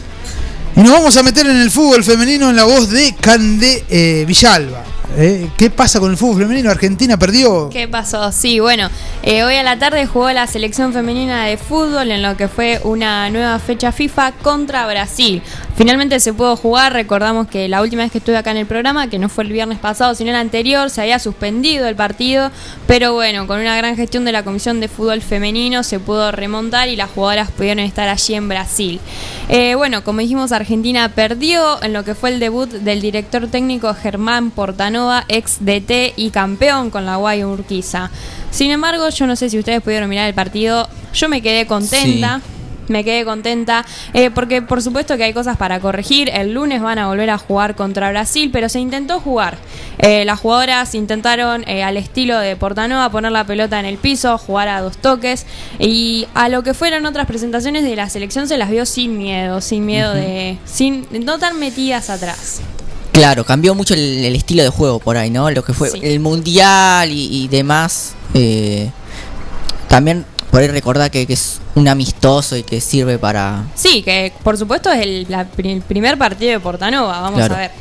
Y nos vamos a meter en el fútbol femenino en la voz de Cande eh, Villalba. Eh, ¿Qué pasa con el fútbol femenino? Argentina perdió. ¿Qué pasó? Sí, bueno, eh, hoy a la tarde jugó la selección femenina de fútbol en lo que fue una nueva fecha FIFA contra Brasil. Finalmente se pudo jugar, recordamos que la última vez que estuve acá en el programa, que no fue el viernes pasado, sino el anterior, se había suspendido el partido, pero bueno, con una gran gestión de la Comisión de Fútbol Femenino se pudo remontar y las jugadoras pudieron estar allí en Brasil. Eh, bueno, como dijimos, Argentina perdió en lo que fue el debut del director técnico Germán Ex DT y campeón con la Guay Urquiza. Sin embargo, yo no sé si ustedes pudieron mirar el partido, yo me quedé contenta. Me quedé contenta eh, porque por supuesto que hay cosas para corregir. El lunes van a volver a jugar contra Brasil, pero se intentó jugar. Eh, las jugadoras intentaron eh, al estilo de Portanova poner la pelota en el piso, jugar a dos toques y a lo que fueron otras presentaciones de la selección se las vio sin miedo, sin miedo de, sin no tan metidas atrás. Claro, cambió mucho el, el estilo de juego por ahí, ¿no? Lo que fue Sí. el mundial y, y demás. eh, también por ahí recordar que, que es un amistoso y que sirve para... Sí, que por supuesto es el, la el primer partido de Portanova, vamos Claro. a ver.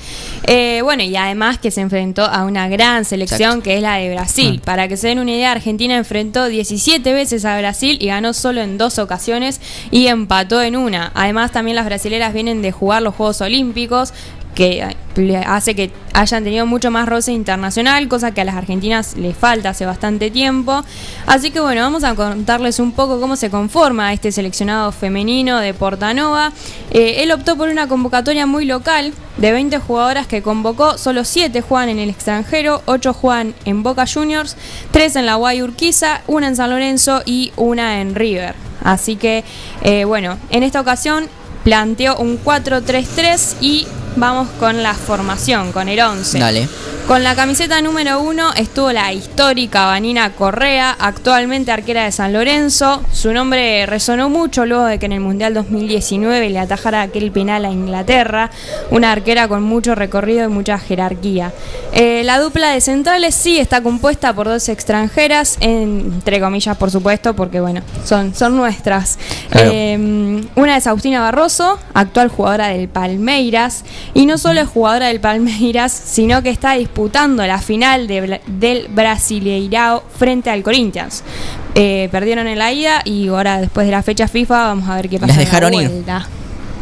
Eh, bueno, y además que se enfrentó a una gran selección Exacto. que es la de Brasil. Para que se den una idea, Argentina enfrentó 17 veces a Brasil y ganó solo en dos ocasiones y empató en una. Además, también las brasileras vienen de jugar los Juegos Olímpicos que eh, hace que hayan tenido mucho más roce internacional, cosa que a las argentinas les falta hace bastante tiempo. Así que bueno, vamos a contarles un poco cómo se conforma este seleccionado femenino de Portanova. Eh, él optó por una convocatoria muy local, de 20 jugadoras que convocó, solo 7 juegan en el extranjero, 8 juegan en Boca Juniors, 3 en la Guay Urquiza, una en San Lorenzo y una en River. Así que, eh, bueno, en esta ocasión planteó un 4-3-3 y vamos con la formación, con el 11. Dale. Con la camiseta número uno estuvo la histórica Vanina Correa, actualmente arquera de San Lorenzo. Su nombre resonó mucho luego de que en el Mundial 2019 le atajara aquel penal a Inglaterra, una arquera con mucho recorrido y mucha jerarquía. Eh, la dupla de centrales sí está compuesta por dos extranjeras, entre comillas por supuesto, porque bueno, son, son nuestras. Claro. Eh, una es Agustina Barroso, actual jugadora del Palmeiras, y no solo es jugadora del Palmeiras, sino que está disputando la final de del Brasileirao frente al Corinthians. Eh, perdieron en la ida y ahora después de la fecha FIFA vamos a ver qué pasa. Las en la dejaron ir. vuelta.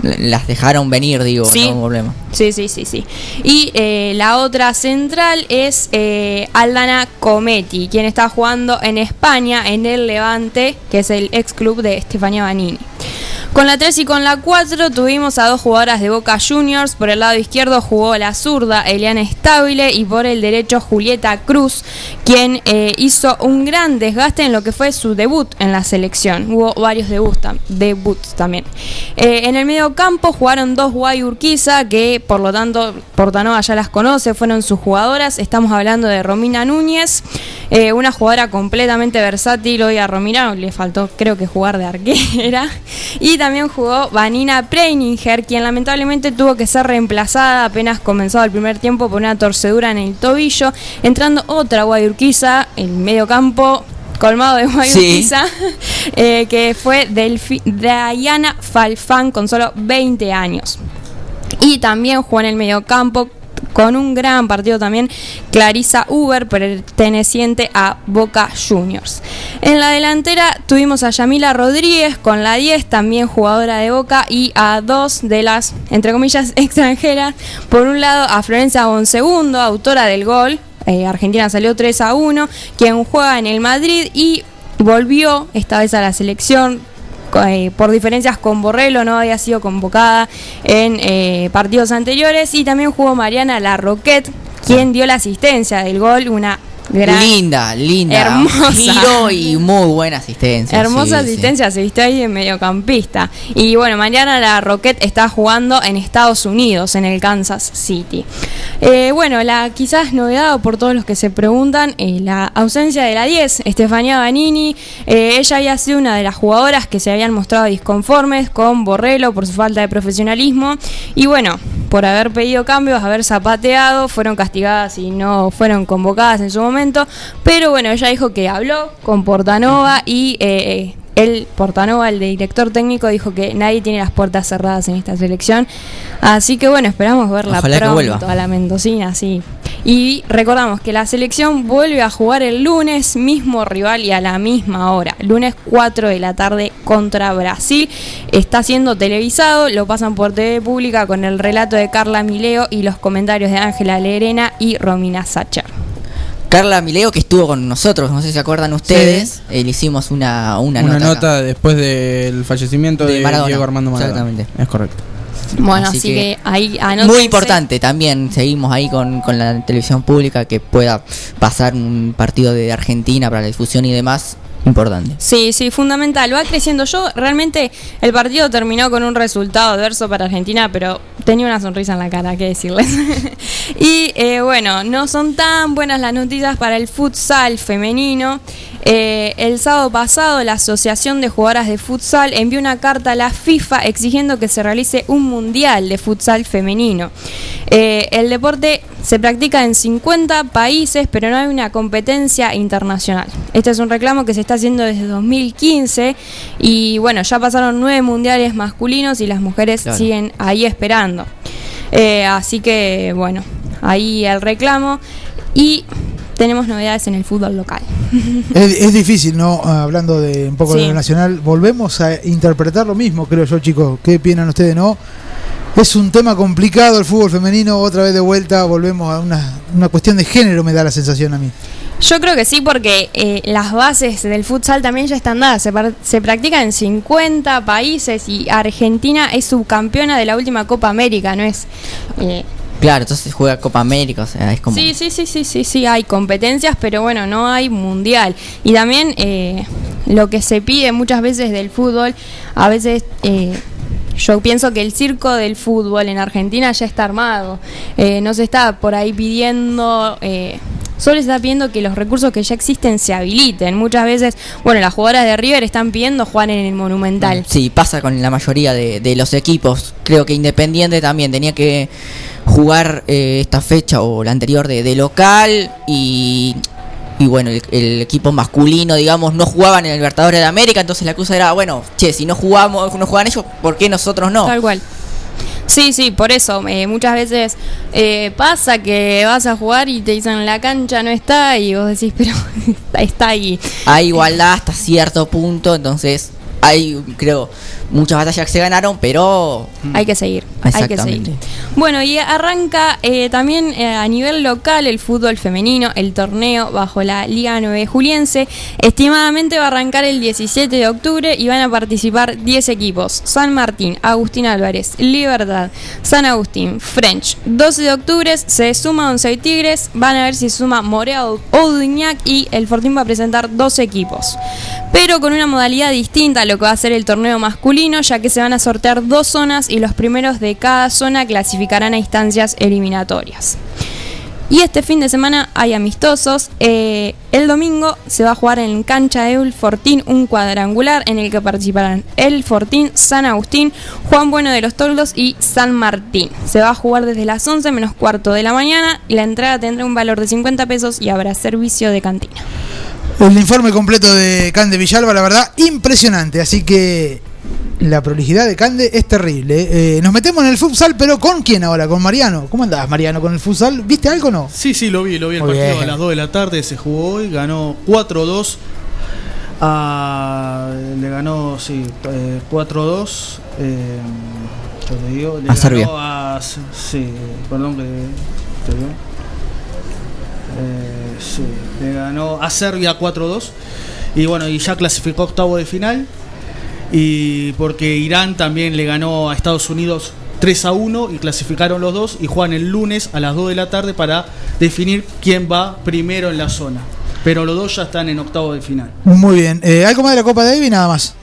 Las dejaron venir, digo, Sí. no problema. Sí, sí, sí, sí. Y eh, la otra central es eh, Aldana Cometti, quien está jugando en España, en el Levante, que es el ex club de Estefania Banini. Con la 3 y con la 4 tuvimos a dos jugadoras de Boca Juniors. Por el lado izquierdo jugó la zurda Eliana Estable y por el derecho Julieta Cruz, quien eh, hizo un gran desgaste en lo que fue su debut en la selección. Hubo varios debuts, tam- debuts también. Eh, en el medio campo jugaron dos Guay Urquiza, que por lo tanto Portanova ya las conoce, fueron sus jugadoras. Estamos hablando de Romina Núñez, eh, una jugadora completamente versátil. Hoy a Romina le faltó, creo que, jugar de arquera. [laughs] Y también jugó Vanina Preininger, quien lamentablemente tuvo que ser reemplazada apenas comenzado el primer tiempo por una torcedura en el tobillo. Entrando otra Guayurquiza, el medio campo colmado de Guayurquiza, [laughs] eh, que fue Delfi- Diana Falfán con solo 20 años. Y también jugó en el mediocampo con un gran partido también Clarisa Uber, perteneciente a Boca Juniors. En la delantera tuvimos a Yamila Rodríguez con la 10, también jugadora de Boca, y a dos de las, entre comillas, [laughs] extranjeras. Por un lado a Florencia Bonsegundo, autora del gol. eh, Argentina salió 3 a 1, quien juega en el Madrid y volvió esta vez a la selección eh, por diferencias con Borrello, no había sido convocada en eh, partidos anteriores. Y también jugó Mariana Larroquette, quien dio la asistencia del gol, una Gran- linda, linda. Hermosa. Giro y [laughs] muy buena asistencia. Hermosa sí, sí. asistencia, se viste ahí en mediocampista. Y bueno, mañana la Rocket está jugando en Estados Unidos, en el Kansas City. Eh, bueno, la quizás novedad, por todos los que se preguntan, eh, la ausencia de la 10, Estefanía Banini. Eh, ella había sido una de las jugadoras que se habían mostrado disconformes con Borrello por su falta de profesionalismo. Y bueno, por haber pedido cambios, haber zapateado, fueron castigadas y no fueron convocadas en su momento. Pero bueno, ella dijo que habló con Portanova y eh, él, Portanova, el director técnico, dijo que nadie tiene las puertas cerradas en esta selección. Así que bueno, esperamos verla Ojalá pronto a la Mendocina, sí. Y recordamos que la selección vuelve a jugar el lunes, mismo rival y a la misma hora. Lunes 4 de la tarde contra Brasil. Está siendo televisado, lo pasan por TV Pública con el relato de Carla Mileo y los comentarios de Ángela Lerena y Romina Sacher. Carla Mileo, que estuvo con nosotros, no sé si se acuerdan ustedes, eh, le hicimos una, una, Una, nota. después del fallecimiento de, De Maradona. Diego Armando Maradona. Exactamente. Es correcto. Bueno, así, que, ahí anótense. Muy importante también, seguimos ahí con, con la televisión pública, que pueda pasar un partido de Argentina para la difusión y demás, importante. Sí, sí, fundamental. Va creciendo. Yo realmente el partido terminó con un resultado adverso para Argentina, pero tenía una sonrisa en la cara, qué decirles. [laughs] y eh, bueno, no son tan buenas las noticias para el futsal femenino. Eh, el sábado pasado, la Asociación de Jugadoras de Futsal envió una carta a la FIFA exigiendo que se realice un mundial de futsal femenino. Eh, el deporte se practica en 50 países, pero no hay una competencia internacional. Este es un reclamo que se está haciendo desde 2015 y bueno, ya pasaron nueve mundiales masculinos y las mujeres Claro. siguen ahí esperando. Eh, así que bueno, ahí el reclamo y tenemos novedades en el fútbol local. [laughs] Es, es difícil, ¿no? Ah, Hablando de un poco de Sí. lo nacional, volvemos a interpretar lo mismo, creo yo, chicos. ¿Qué opinan ustedes, no? Es un tema complicado el fútbol femenino, otra vez de vuelta, volvemos a una, una cuestión de género, me da la sensación a mí. Yo creo que sí, porque eh, las bases del futsal también ya están dadas. Se, par- se practica en 50 países y Argentina es subcampeona de la última Copa América, ¿no es? eh, Claro, entonces juega Copa América, o sea, es como... Sí, sí, sí, sí, sí, sí, hay competencias, pero bueno, no hay mundial. Y también eh, lo que se pide muchas veces del fútbol, a veces eh, yo pienso que el circo del fútbol en Argentina ya está armado. Eh, no se está por ahí pidiendo... Eh, Solo se está pidiendo que los recursos que ya existen se habiliten. Muchas veces, bueno, las jugadoras de River están pidiendo jugar en el Monumental. Sí, pasa con la mayoría de, de los equipos. Creo que Independiente también tenía que jugar eh, esta fecha o la anterior de, de local y, y bueno, el, el equipo masculino, digamos, no jugaban en el Libertadores de América, entonces la excusa era, bueno, che, si no jugamos, no juegan ellos, ¿por qué nosotros no? Tal cual. Sí, sí, por eso. eh, muchas veces eh, pasa que vas a jugar y te dicen la cancha no está y vos decís, pero [laughs] está ahí. Hay igualdad hasta cierto punto, entonces hay, creo, muchas batallas que se ganaron, pero... Hay que seguir. Hay que seguir. Bueno, y arranca eh, también eh, a nivel local el fútbol femenino, el torneo bajo la Liga 9 Juliense. Estimadamente va a arrancar el 17 de octubre y van a participar 10 equipos. San Martín, Agustín Álvarez, Libertad, San Agustín, French. 12 de octubre se suma Once Tigres, van a ver si suma Morea o Oduñac y el Fortín va a presentar dos equipos. Pero con una modalidad distinta a lo que va a ser el torneo masculino, ya que se van a sortear dos zonas y los primeros de cada zona clasificarán a instancias eliminatorias. Y este fin de semana hay amistosos. Eh, el domingo se va a jugar en cancha de El Fortín un cuadrangular en el que participarán El Fortín, San Agustín, Juan Bueno de los Toldos y San Martín. Se va a jugar desde las 11 menos cuarto de la mañana y la entrada tendrá un valor de 50 pesos y habrá servicio de cantina. El informe completo de Cande Villalba, la verdad, impresionante. Así que la prolijidad de Cande es terrible. Eh, nos metemos en el futsal, pero ¿con quién ahora? ¿Con Mariano? ¿Cómo andás, Mariano, con el futsal? ¿Viste algo o no? Sí, sí, lo vi, lo vi el Muy partido bien. a las 2 de la tarde, se jugó hoy, ganó 4-2. a- le ganó, sí, eh, 4-2. eh, yo te digo, le A ganó Serbia. a- sí, perdón que te digo. Eh, sí, le ganó a Serbia 4-2. Y bueno, y ya clasificó octavo de final. Y porque Irán también le ganó a Estados Unidos 3 a 1 y clasificaron los dos y juegan el lunes a las 2 de la tarde para definir quién va primero en la zona. Pero los dos ya están en octavo de final. Muy bien. Eh, ¿Algo más de la Copa Davis? Nada más.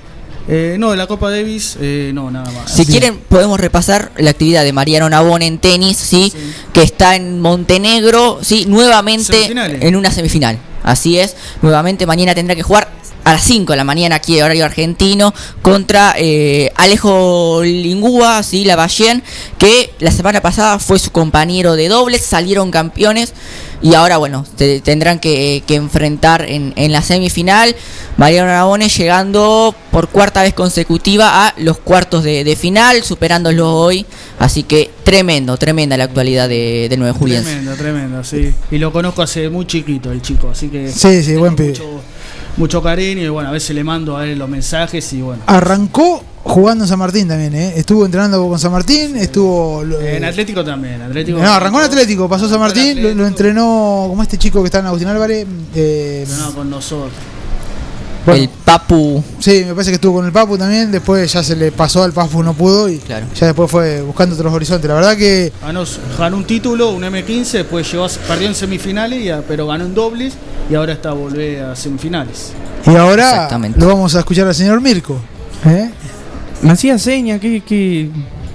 Eh, no, de la Copa Davis, eh, no, nada más. Si quieren, podemos repasar la actividad de Mariano Nabón en tenis, ¿sí? Que está en Montenegro, ¿sí? Nuevamente en una semifinal. Así es. Nuevamente mañana tendrá que jugar a las 5 de la mañana aquí, horario argentino, contra eh, Alejo Lingúa, ¿sí? La Ballén, que la semana pasada fue su compañero de dobles, salieron campeones. Y ahora, bueno, te- tendrán que, que enfrentar en, en la semifinal. Mariano Nabone llegando por cuarta vez consecutiva a los cuartos de, de final, superándolo hoy. Así que tremendo, tremenda la actualidad de, del 9 Julián. Tremendo, tremendo, sí. Y lo conozco hace muy chiquito el chico, así que. Sí, sí, buen pibe. mucho, mucho cariño y bueno, a veces le mando a él los mensajes y bueno. Arrancó jugando en San Martín también, ¿eh? Estuvo entrenando con San Martín, estuvo... En Atlético también, Atlético. no, arrancó en Atlético, pasó San Martín, lo, lo entrenó como este chico que está en Agustín Álvarez. eh, No, con nosotros. Bueno, El Papu. Sí, me parece que estuvo con el Papu también, después ya se le pasó al Papu, no pudo y ya después fue buscando otros horizontes. La verdad que Ganó, ganó un título, un M15, después llegó perdió en semifinales, y a- pero ganó en dobles y ahora está volver a semifinales. y ahora lo vamos a escuchar al señor Mirko. ¿eh? Me hacía seña, que, que...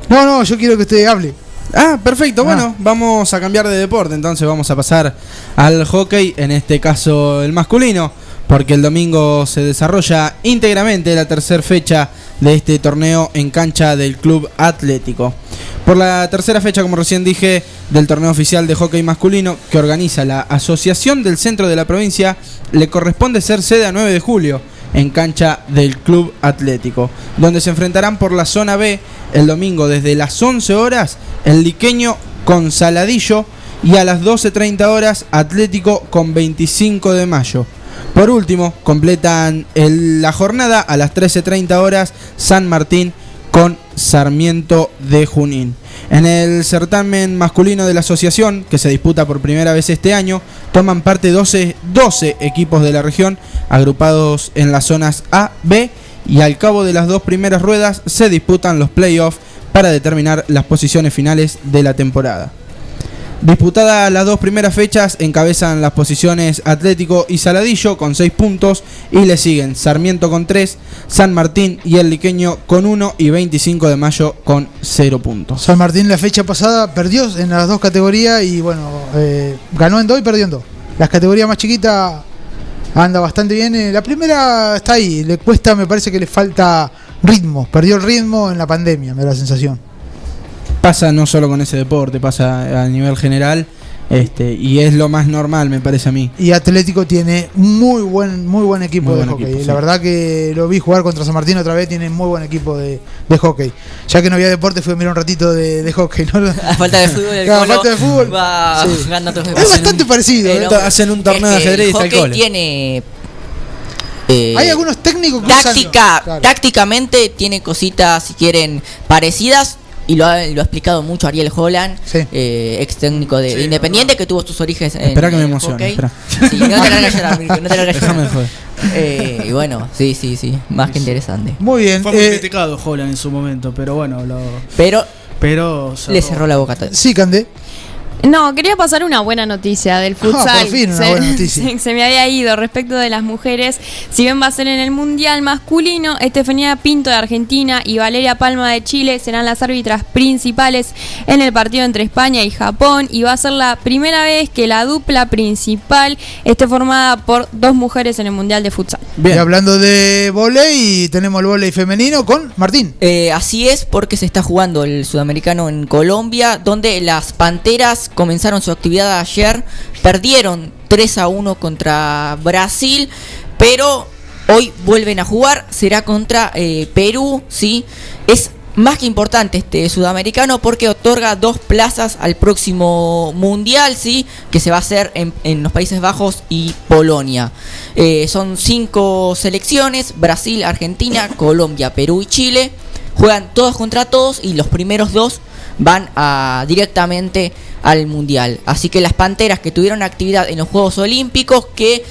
No, no, yo quiero que usted hable. Ah, perfecto. Bueno, vamos a cambiar de deporte. Entonces vamos a pasar al hockey, en este caso el masculino, porque el domingo se desarrolla íntegramente la tercera fecha de este torneo en cancha del Club Atlético. Por la tercera fecha, como recién dije, del torneo oficial de hockey masculino que organiza la Asociación del Centro de la Provincia, le corresponde ser sede a 9 de julio en cancha del Club Atlético, donde se enfrentarán por la zona B el domingo desde las 11 horas el liqueño con Saladillo y a las 12.30 horas Atlético con 25 de mayo. Por último, completan la jornada a las 13.30 horas San Martín con Sarmiento de Junín. En el certamen masculino de la asociación, que se disputa por primera vez este año, toman parte 12, 12 equipos de la región, agrupados en las zonas A, B, y al cabo de las dos primeras ruedas se disputan los playoffs para determinar las posiciones finales de la temporada. Disputadas las dos primeras fechas, encabezan las posiciones Atlético y Saladillo con 6 puntos y le siguen Sarmiento con 3, San Martín y el Liqueño con 1 y 25 de mayo con 0 puntos. San Martín la fecha pasada perdió en las dos categorías y bueno, eh, ganó en dos y perdió en dos. Las categorías más chiquitas anda bastante bien. eh, La primera está ahí, le cuesta, me parece que le falta ritmo. Perdió el ritmo en la pandemia, me da la sensación. Pasa no solo con ese deporte, pasa a nivel general este, y es lo más normal me parece a mí. Y Atlético tiene muy buen muy buen equipo Muy de buen hockey. equipo, La verdad que lo vi jugar contra San Martín otra vez, tiene muy buen equipo de, de hockey. Ya que no había deporte, fui a mirar un ratito de, de hockey. ¿no? [laughs] A falta de fútbol, el [laughs] Claro, falta de fútbol. va Sí. ganando otros Es bastante parecido. ¿eh? Hacen un torneo de ajedrez y el está el hockey cole. tiene eh, Hay algunos técnicos que usan- táctica, Claro. tácticamente tiene cositas si quieren parecidas y lo ha, lo ha explicado mucho Ariel Holland, eh, ex técnico de, de Independiente que tuvo sus orígenes en Espera que me emocione. espera. Sí, no te llorar, Mirko, no te largas a Déjame de llorar. joder. Eh, y bueno, sí, sí, sí, más que interesante. Muy bien. Fue muy eh, criticado Holland en su momento, pero bueno, lo, Pero pero le cerró la boca a todo. Sí, Cande. No, quería pasar una buena noticia del futsal. Ah, por fin, una se, buena [laughs] noticia. Se, se me había ido respecto de las mujeres. Si bien va a ser en el Mundial masculino, Estefanía Pinto de Argentina y Valeria Palma de Chile serán las árbitras principales en el partido entre España y Japón. Y va a ser la primera vez que la dupla principal esté formada por dos mujeres en el Mundial de futsal. Y hablando de volei, tenemos el volei femenino con Martín. Eh, así es porque se está jugando el sudamericano en Colombia, donde las Panteras comenzaron su actividad ayer, perdieron 3 a 1 contra Brasil, pero hoy vuelven a jugar, será contra eh, Perú, ¿sí? Es más que importante este sudamericano porque otorga dos plazas al próximo mundial, ¿sí? Que se va a hacer en, en los Países Bajos y Polonia. Eh, son cinco selecciones, Brasil, Argentina, Colombia, Perú y Chile. Juegan todos contra todos y los primeros dos van a, directamente al mundial. Así que las Panteras que tuvieron actividad en los Juegos Olímpicos, que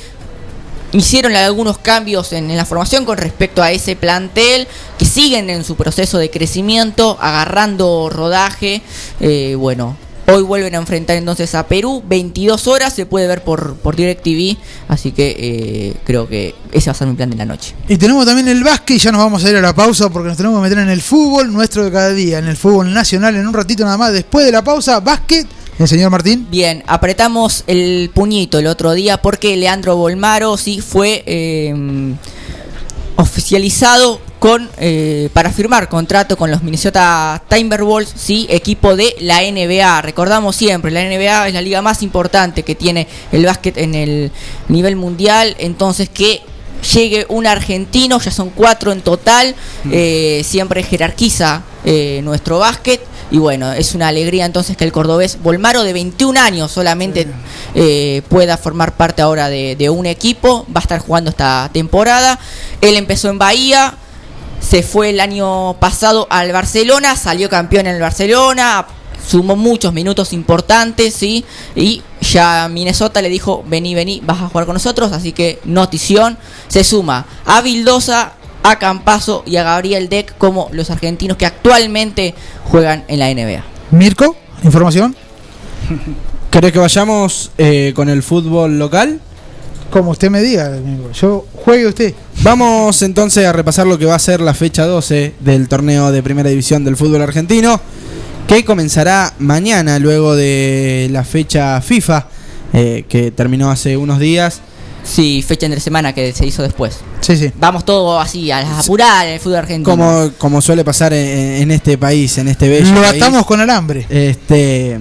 hicieron algunos cambios en, la formación con respecto a ese plantel, que siguen en su proceso de crecimiento, agarrando rodaje. Eh, bueno, hoy vuelven a enfrentar entonces a Perú, 22 horas, se puede ver por, por DirecTV, así que eh, creo que ese va a ser mi plan de la noche. Y tenemos también el básquet y ya nos vamos a ir a la pausa porque nos tenemos que meter en el fútbol nuestro de cada día, en el fútbol nacional en un ratito nada más. Después de la pausa, básquet. El señor Martín. Bien, apretamos el puñito el otro día porque Leandro Bolmaro sí fue eh, oficializado con eh, para firmar contrato con los Minnesota Timberwolves, sí, equipo de la NBA. Recordamos siempre, la NBA es la liga más importante que tiene el básquet en el nivel mundial, entonces que llegue un argentino, ya son cuatro en total, eh, siempre jerarquiza eh, nuestro básquet. Y bueno, es una alegría entonces que el cordobés Volmaro de 21 años solamente eh, pueda formar parte ahora de, de un equipo, va a estar jugando esta temporada. Él empezó en Bahía, se fue el año pasado al Barcelona, salió campeón en el Barcelona, sumó muchos minutos importantes, ¿sí? Y ya Minnesota le dijo, vení, vení, vas a jugar con nosotros, así que notición, se suma a Vildosa, a Campazo y a Gabriel Deck como los argentinos que actualmente juegan en la NBA. Mirko, información. [laughs] ¿Querés que vayamos eh, con el fútbol local? Como usted me diga, amigo. Yo juegue usted. Vamos entonces a repasar lo que va a ser la fecha 12 del torneo de primera división del fútbol argentino, que comenzará mañana luego de la fecha FIFA, eh, que terminó hace unos días. Sí, fecha entre semana que se hizo después. Sí, sí. Vamos todo así, a las apuradas en el fútbol argentino. Como, como suele pasar en, en este país, en este bello Lo país. atamos con alambre. Este,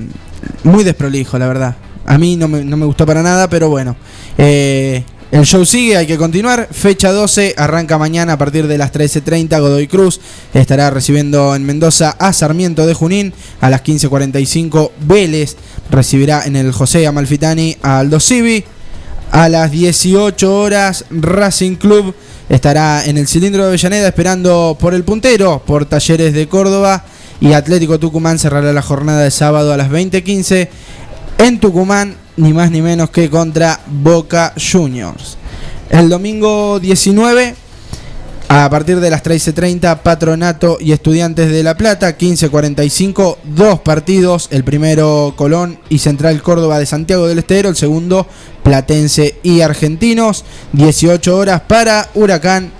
muy desprolijo, la verdad. A mí no me, no me gustó para nada, pero bueno. Eh, el show sigue, hay que continuar. Fecha 12, arranca mañana a partir de las 13.30. Godoy Cruz estará recibiendo en Mendoza a Sarmiento de Junín. A las 15.45, Vélez recibirá en el José Amalfitani a Aldo Civi. A las 18 horas, Racing Club estará en el cilindro de Avellaneda esperando por el puntero, por Talleres de Córdoba. Y Atlético Tucumán cerrará la jornada de sábado a las 20.15 en Tucumán, ni más ni menos que contra Boca Juniors. El domingo 19, a partir de las 13.30, Patronato y Estudiantes de La Plata, 15.45, dos partidos, el primero Colón y Central Córdoba de Santiago del Estero, el segundo Platense y Argentinos, 18 horas para Huracán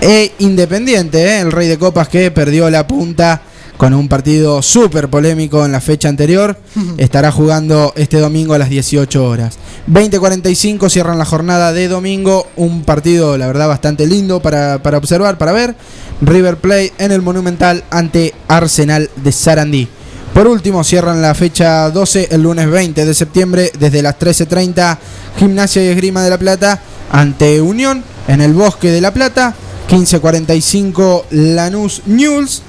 e Independiente, ¿eh? el Rey de Copas que perdió la punta con un partido súper polémico en la fecha anterior. [laughs] Estará jugando este domingo a las 18 horas. 20.45 cierran la jornada de domingo. Un partido, la verdad, bastante lindo para, para observar, para ver. River Plate en el Monumental ante Arsenal de Sarandí. Por último, cierran la fecha 12 el lunes 20 de septiembre desde las 13.30 Gimnasia y Esgrima de La Plata ante Unión en el Bosque de La Plata. 15.45 Lanús News.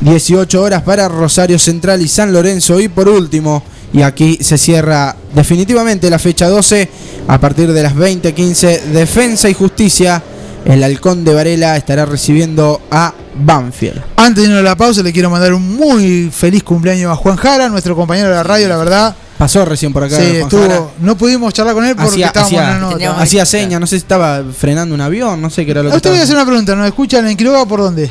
18 horas para Rosario Central y San Lorenzo. Y por último, y aquí se cierra definitivamente la fecha 12, a partir de las 20:15, Defensa y Justicia. El Halcón de Varela estará recibiendo a Banfield. Antes de irnos a la pausa, le quiero mandar un muy feliz cumpleaños a Juan Jara, nuestro compañero de la radio, la verdad. Pasó recién por acá. Sí, estuvo. Jara. No pudimos charlar con él porque Hacía, estábamos en la nota. Hacía señas, no sé si estaba frenando un avión, no sé qué era lo A que usted voy a hacer una pregunta, ¿nos escuchan en Quiroga por dónde?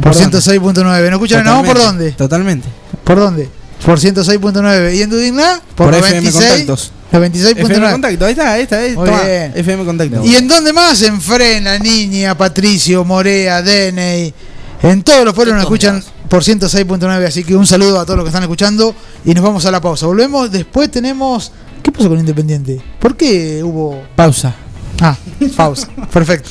Por ¿Por dónde? 106.9. ¿Nos escuchan en Naón por dónde? Totalmente. ¿Por dónde? Por 106.9. ¿Y en Dudigná? Por, Por, FM 96. Contactos. La FM 26.9. Contacto, ahí está, ahí está, ahí Muy toma, bien. FM Contacto. ¿Y en dónde más? En Frena, Niña, Patricio, Morea, Deney. En todos los pueblos nos escuchan por 106.9. Así que un saludo a todos los que están escuchando. Y nos vamos a la pausa. Volvemos. Después tenemos. ¿Qué pasó con Independiente? ¿Por qué hubo.? Pausa. Ah, pausa. Perfecto.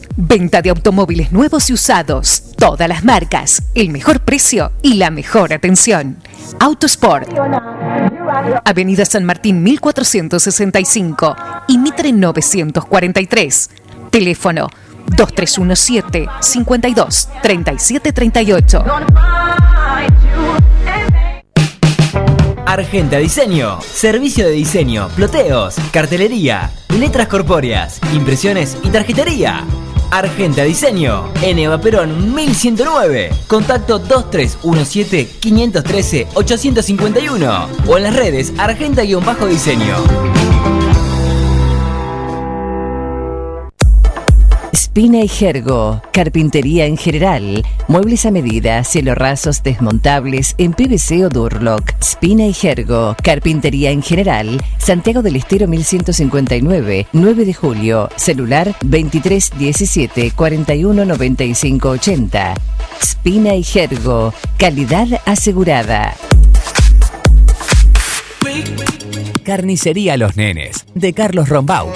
venta de automóviles nuevos y usados, todas las marcas, el mejor precio y la mejor atención. Autosport, Avenida San Martín 1465 y Mitre 943. Teléfono 2317 52 37 38. Argenta Diseño. Servicio de diseño, ploteos, cartelería, letras corpóreas, impresiones y tarjetería. Argenta Diseño. En Eva Perón 1109. Contacto 2317-513-851. O en las redes Argenta-Diseño. Spina y Jergo, carpintería en general, muebles a medida, cielo rasos desmontables en PVC o Durlock. Spina y Jergo, carpintería en general, Santiago del Estero 1159, 9 de julio, celular 2317 41 95 80. Spina y Jergo, calidad asegurada. Carnicería Los Nenes, de Carlos Rombaus.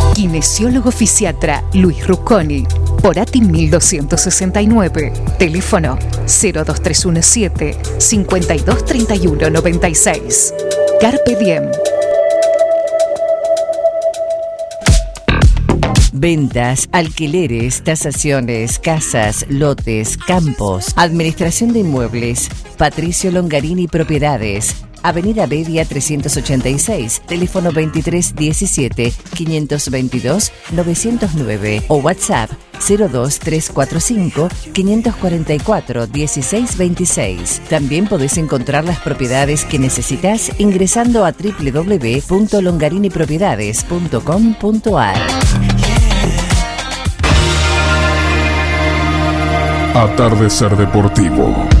Kinesiólogo fisiatra Luis Rucconi. Porati 1269. Teléfono 02317 523196. Carpe Diem. Ventas, alquileres, tasaciones, casas, lotes, campos, administración de inmuebles. Patricio Longarini Propiedades. Avenida Bedia 386, teléfono 2317 522 909 o WhatsApp 02345 544 1626. También podés encontrar las propiedades que necesitas ingresando a www.longarinipropiedades.com.ar. Atardecer Deportivo.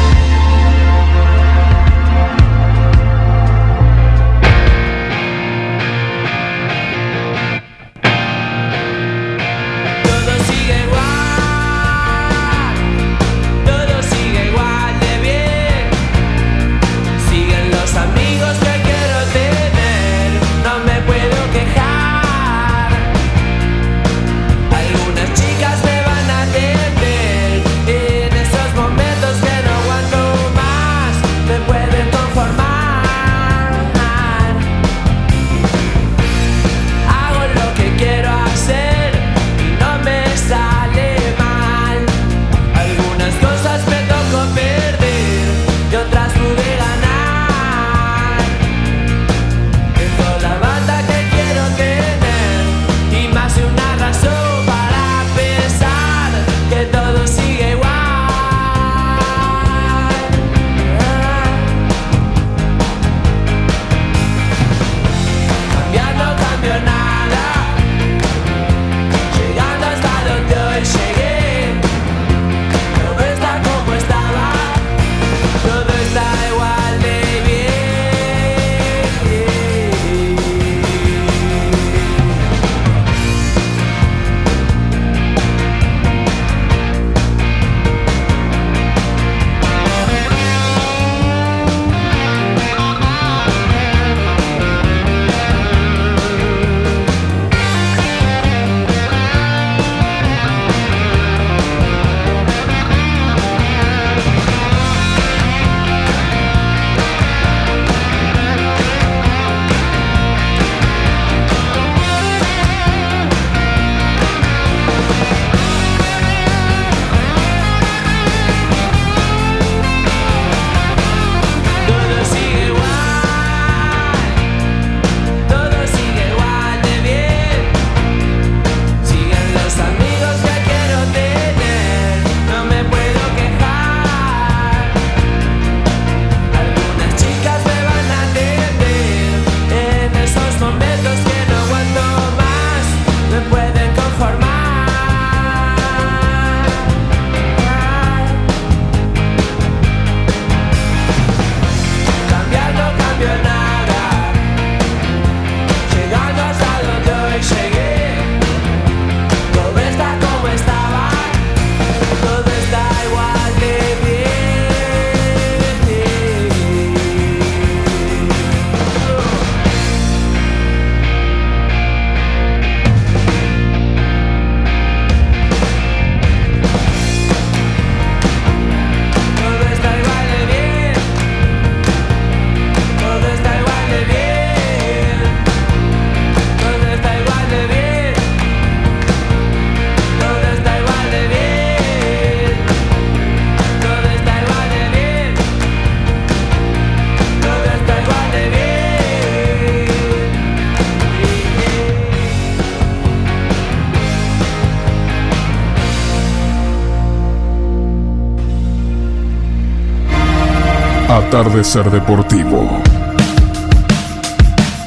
Atardecer Deportivo.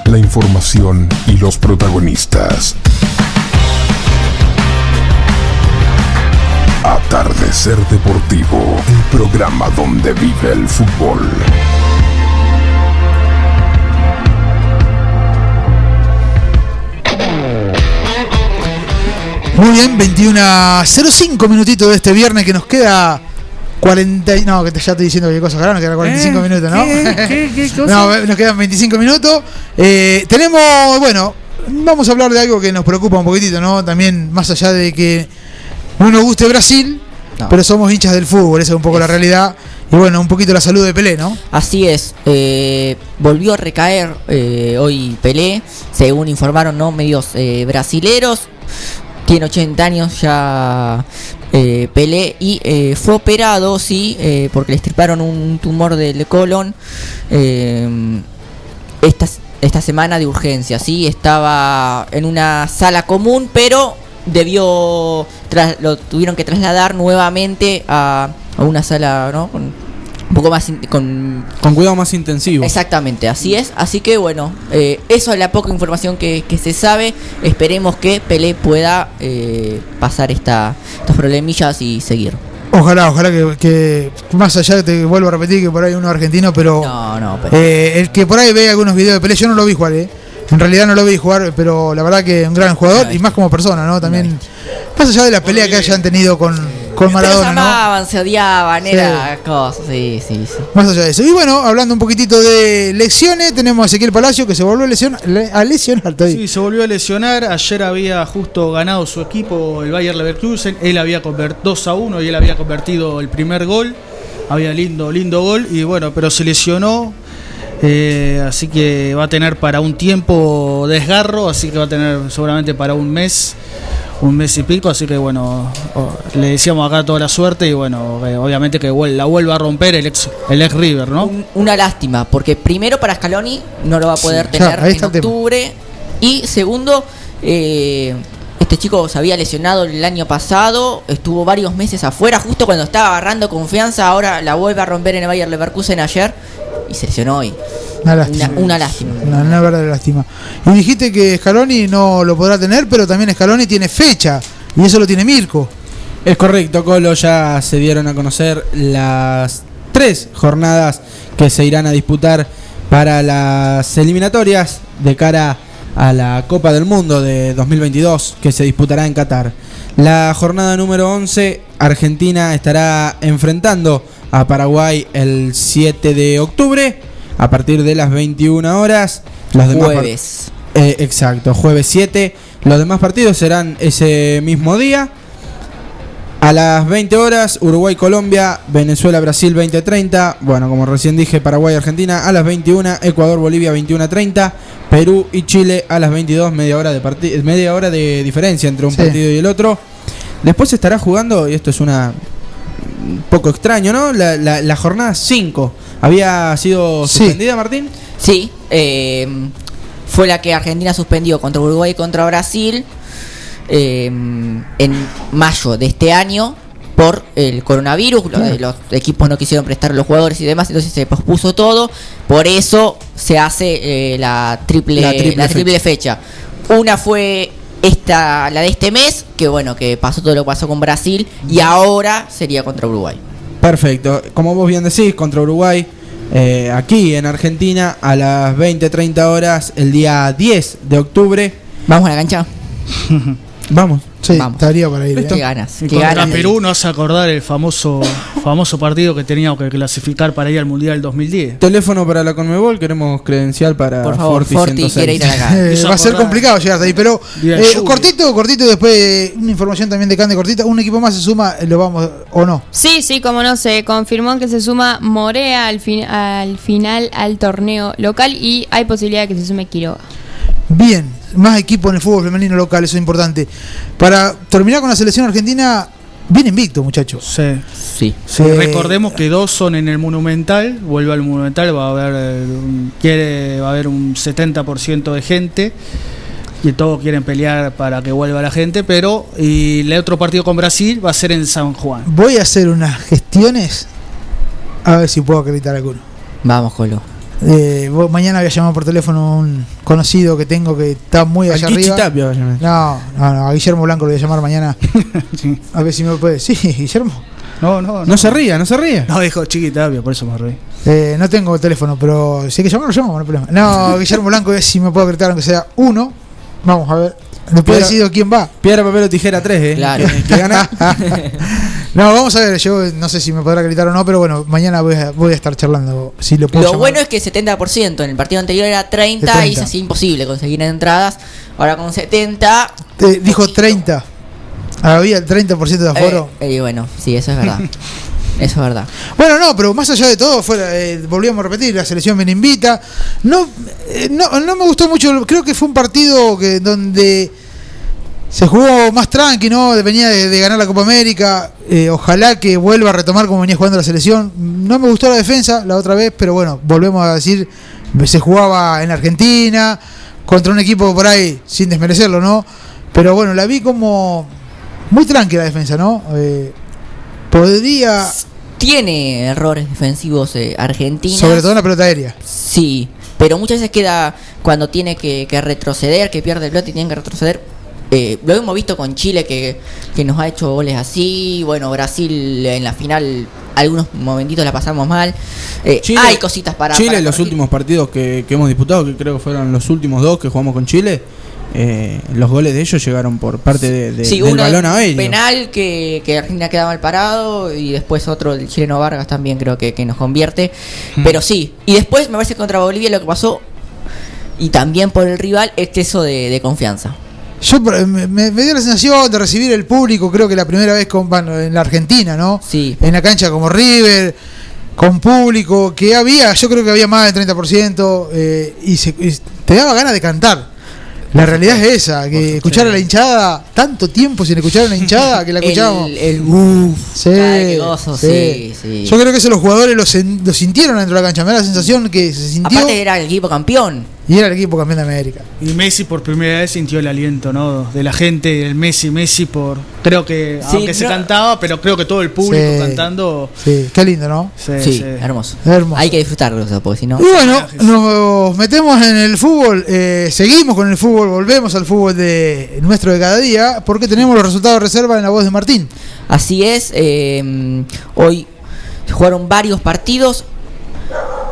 La información y los protagonistas. Atardecer Deportivo, el programa donde vive el fútbol. Muy bien, 21.05 minutitos de este viernes que nos queda 40. y- No, que te, ya estoy diciendo cualquier cosa, claro, nos quedan 45 ¿Eh? minutos, ¿no? ¿Qué? ¿Qué? ¿Qué [laughs] cosa? no, nos quedan 25 minutos. Eh, tenemos, bueno, vamos a hablar de algo que nos preocupa un poquitito, ¿no? También, más allá de que no nos guste Brasil, pero somos hinchas del fútbol, esa es un poco la realidad. Y bueno, un poquito la salud de Pelé, ¿no? Así es, eh, volvió a recaer eh, hoy Pelé, según informaron no medios eh, brasileros. Tiene 80 años ya eh, Pelé y eh, fue operado, sí, eh, porque le estirparon un tumor del colon eh, esta, esta semana de urgencia, sí. Estaba en una sala común, pero debió tras- lo tuvieron que trasladar nuevamente a, a una sala, ¿no? Con, un poco más con Con cuidado más intensivo. Exactamente, así es. Así que bueno, eh, eso es la poca información que, que se sabe. Esperemos que Pelé pueda eh, pasar esta, estos problemillas y seguir. Ojalá, ojalá que, que más allá te vuelvo a repetir que por ahí uno argentino, pero, No, no, pero- eh, el que por ahí ve algunos videos de Pelé, yo no lo vi jugar, ¿eh? En realidad no lo vi jugar, pero la verdad que un gran jugador y más como persona, ¿no? También, más allá de la pelea que hayan tenido con, con Pero se Maradona, ¿no? amaban, se odiaban, Sí. era cosas, sí, sí, sí. Más allá de eso. Y bueno, hablando un poquitito de lesiones, tenemos a Ezequiel Palacio que se volvió a lesionar, le- a lesionar. Sí, se volvió a lesionar. Ayer había justo ganado su equipo, el Bayer Leverkusen. Él había convertido 2 a 1 y él había convertido el primer gol. Había lindo, lindo gol. Y bueno, pero se lesionó. eh, así que va a tener para un tiempo desgarro. Así que va a tener seguramente para un mes. Un mes y pico. Así que bueno, le decíamos acá toda la suerte. Y bueno, eh, obviamente que vuel- la vuelva a romper el ex, el ex River, ¿no? Una lástima, porque primero para Scaloni no lo va a poder Sí, tener en octubre. Y segundo, eh, este chico se había lesionado el año pasado, estuvo varios meses afuera, justo cuando estaba agarrando confianza, ahora la vuelve a romper en el Bayer Leverkusen ayer y se lesionó hoy. Una lástima. Una, una lástima. Una, una verdadera lástima. Y dijiste que Scaloni no lo podrá tener, pero también Scaloni tiene fecha. Y eso lo tiene Mirko. Es correcto, Colo, ya se dieron a conocer las tres jornadas que se irán a disputar para las eliminatorias de cara a la Copa del Mundo de 2022 que se disputará en Qatar. La jornada número 11, Argentina estará enfrentando a Paraguay el 7 de octubre a partir de las 21 horas. Los demás Jueves. eh, exacto, jueves 7. Los demás partidos serán ese mismo día. A las 20 horas, Uruguay-Colombia, Venezuela-Brasil 20-30. Bueno, como recién dije, Paraguay-Argentina a las 21, Ecuador-Bolivia 21-30, Perú y Chile a las 22, media hora de, media hora de diferencia entre un Sí. partido y el otro. Después estará jugando, y esto es una un poco extraño, ¿no? La, la- la jornada 5. ¿Había sido Sí. suspendida, Martín? Sí, eh, fue la que Argentina suspendió contra Uruguay y contra Brasil eh, en mayo de este año por el coronavirus. Los, equipos no quisieron prestar a los jugadores y demás, entonces se pospuso todo. Por eso se hace eh, la triple, La la triple triple, fecha. Una fue esta, la de este mes, que bueno, que pasó todo lo que pasó con Brasil, y ahora sería contra Uruguay. Perfecto. Como vos bien decís, contra Uruguay, eh, aquí en Argentina, a las 20-30 horas, el día 10 de octubre. ¿Vamos a la cancha? [laughs] Vamos. Sí, estaría para ir. Qué ganas, qué contra ganas. Perú nos hace acordar el famoso famoso partido que teníamos que clasificar para ir al Mundial 2010. Teléfono para la Conmebol, queremos credencial para Por favor, Forti Forti 106. quiere ir a la. [laughs] Eh, va a ser complicado llegar hasta ahí, pero eh, cortito, cortito, después eh, una información también de Cande cortita, un equipo más se suma, eh, lo vamos o no. Sí, sí, como no, se confirmó que se suma Morea al, fin- al final al torneo local y hay posibilidad de que se sume Quiroga. Bien, más equipo en el fútbol femenino local, eso es importante. Para terminar con la selección argentina, bien invicto, muchachos. Sí. Sí. Sí. Recordemos que dos son en el Monumental, vuelve al Monumental, va a haber eh, un, quiere va a haber un 70% de gente y todos quieren pelear para que vuelva la gente, pero y el otro partido con Brasil va a ser en San Juan. Voy a hacer unas gestiones a ver si puedo acreditar alguno. Vamos, Colo. Eh, vos- mañana voy a llamar por teléfono a un conocido que tengo que está muy Al allá arriba. Tapia. No, no, no, a Guillermo Blanco lo voy a llamar mañana. [laughs] A ver si me puede. Sí, Guillermo. No, no, No se ría, no se ría. No, dijo chiquitapia, por eso me reí. Eh, no tengo teléfono, pero si hay que llamarlo, llamo, no hay problema. No, [laughs] Guillermo Blanco, a ver si me puedo acreditar aunque sea uno. Vamos a ver. Después Piedra- decido quién va. Piedra, papel o tijera 3, ¿eh? Claro. Que, que gana. [laughs] No, vamos a ver, yo no sé si me podrá acreditar o no, pero bueno, mañana voy a, voy a estar charlando. Si lo puedo Lo llamar. bueno es que 70%, en el partido anterior era 30, De y 30. es así imposible conseguir entradas. Ahora con 70, Eh, dijo 30. Había el 30% de aforo. eh, y bueno, sí, eso es verdad. [laughs] eso es verdad. Bueno, no, pero más allá de todo, fuera, eh, volvíamos a repetir, la selección me invita. No, eh, no, no me gustó mucho, creo que fue un partido que donde se jugó más tranqui, ¿no? Venía de, de ganar la Copa América. eh, ojalá que vuelva a retomar como venía jugando la selección. No me gustó la defensa la otra vez, pero bueno, volvemos a decir, se jugaba en Argentina, contra un equipo por ahí, sin desmerecerlo, ¿no? Pero bueno, la vi como muy tranqui la defensa, ¿no? Eh, podría... Tiene errores defensivos eh, Argentina. Sobre todo en la pelota aérea. Sí, pero muchas veces queda cuando tiene que, que retroceder, que pierde el pelota y tiene que retroceder. Eh, lo hemos visto con Chile que, que nos ha hecho goles así. Bueno, Brasil en la final, algunos momentitos la pasamos mal. Eh, Chile- hay cositas para. Chile, para los últimos partidos que, que hemos disputado, que creo que fueron los últimos dos que jugamos con Chile, eh, los goles de ellos llegaron por parte de, de- Sí, del uno balón un aéreo. penal que, que Argentina queda mal parado y después otro el chileno Vargas también creo que, que nos convierte. Hmm. Pero sí, y después me parece contra Bolivia lo que pasó y también por el rival exceso de, de confianza. Yo por- me, me- dio la sensación de recibir el público, creo que la primera vez con, bueno, en la Argentina, ¿no? Sí. En la cancha como River, con público, que había, yo creo que había más del 30%, eh, y, se- y te daba ganas de cantar. La realidad es esa, que escuchar a la hinchada, tanto tiempo sin escuchar a una hinchada que la [laughs] escuchábamos. El, el uh, Sí, sí, sí. Yo creo que eso los jugadores lo, lo sintieron dentro de la cancha. Me da la sensación que se sintió Aparte era el equipo campeón. Y era el equipo campeón de América. Y Messi por primera vez sintió el aliento, ¿no? De la gente, el Messi, Messi por... Creo que, Sí, aunque se cantaba, pero creo que todo el público Sí. cantando... Sí, qué lindo, ¿no? Sí, Sí, sí. hermoso. Hermoso. Hay que disfrutarlo, porque si no... Y bueno, nos metemos en el fútbol, eh, seguimos con el fútbol, volvemos al fútbol de nuestro de cada día, porque tenemos los resultados de reserva en la voz de Martín. Así es, eh, hoy se jugaron varios partidos.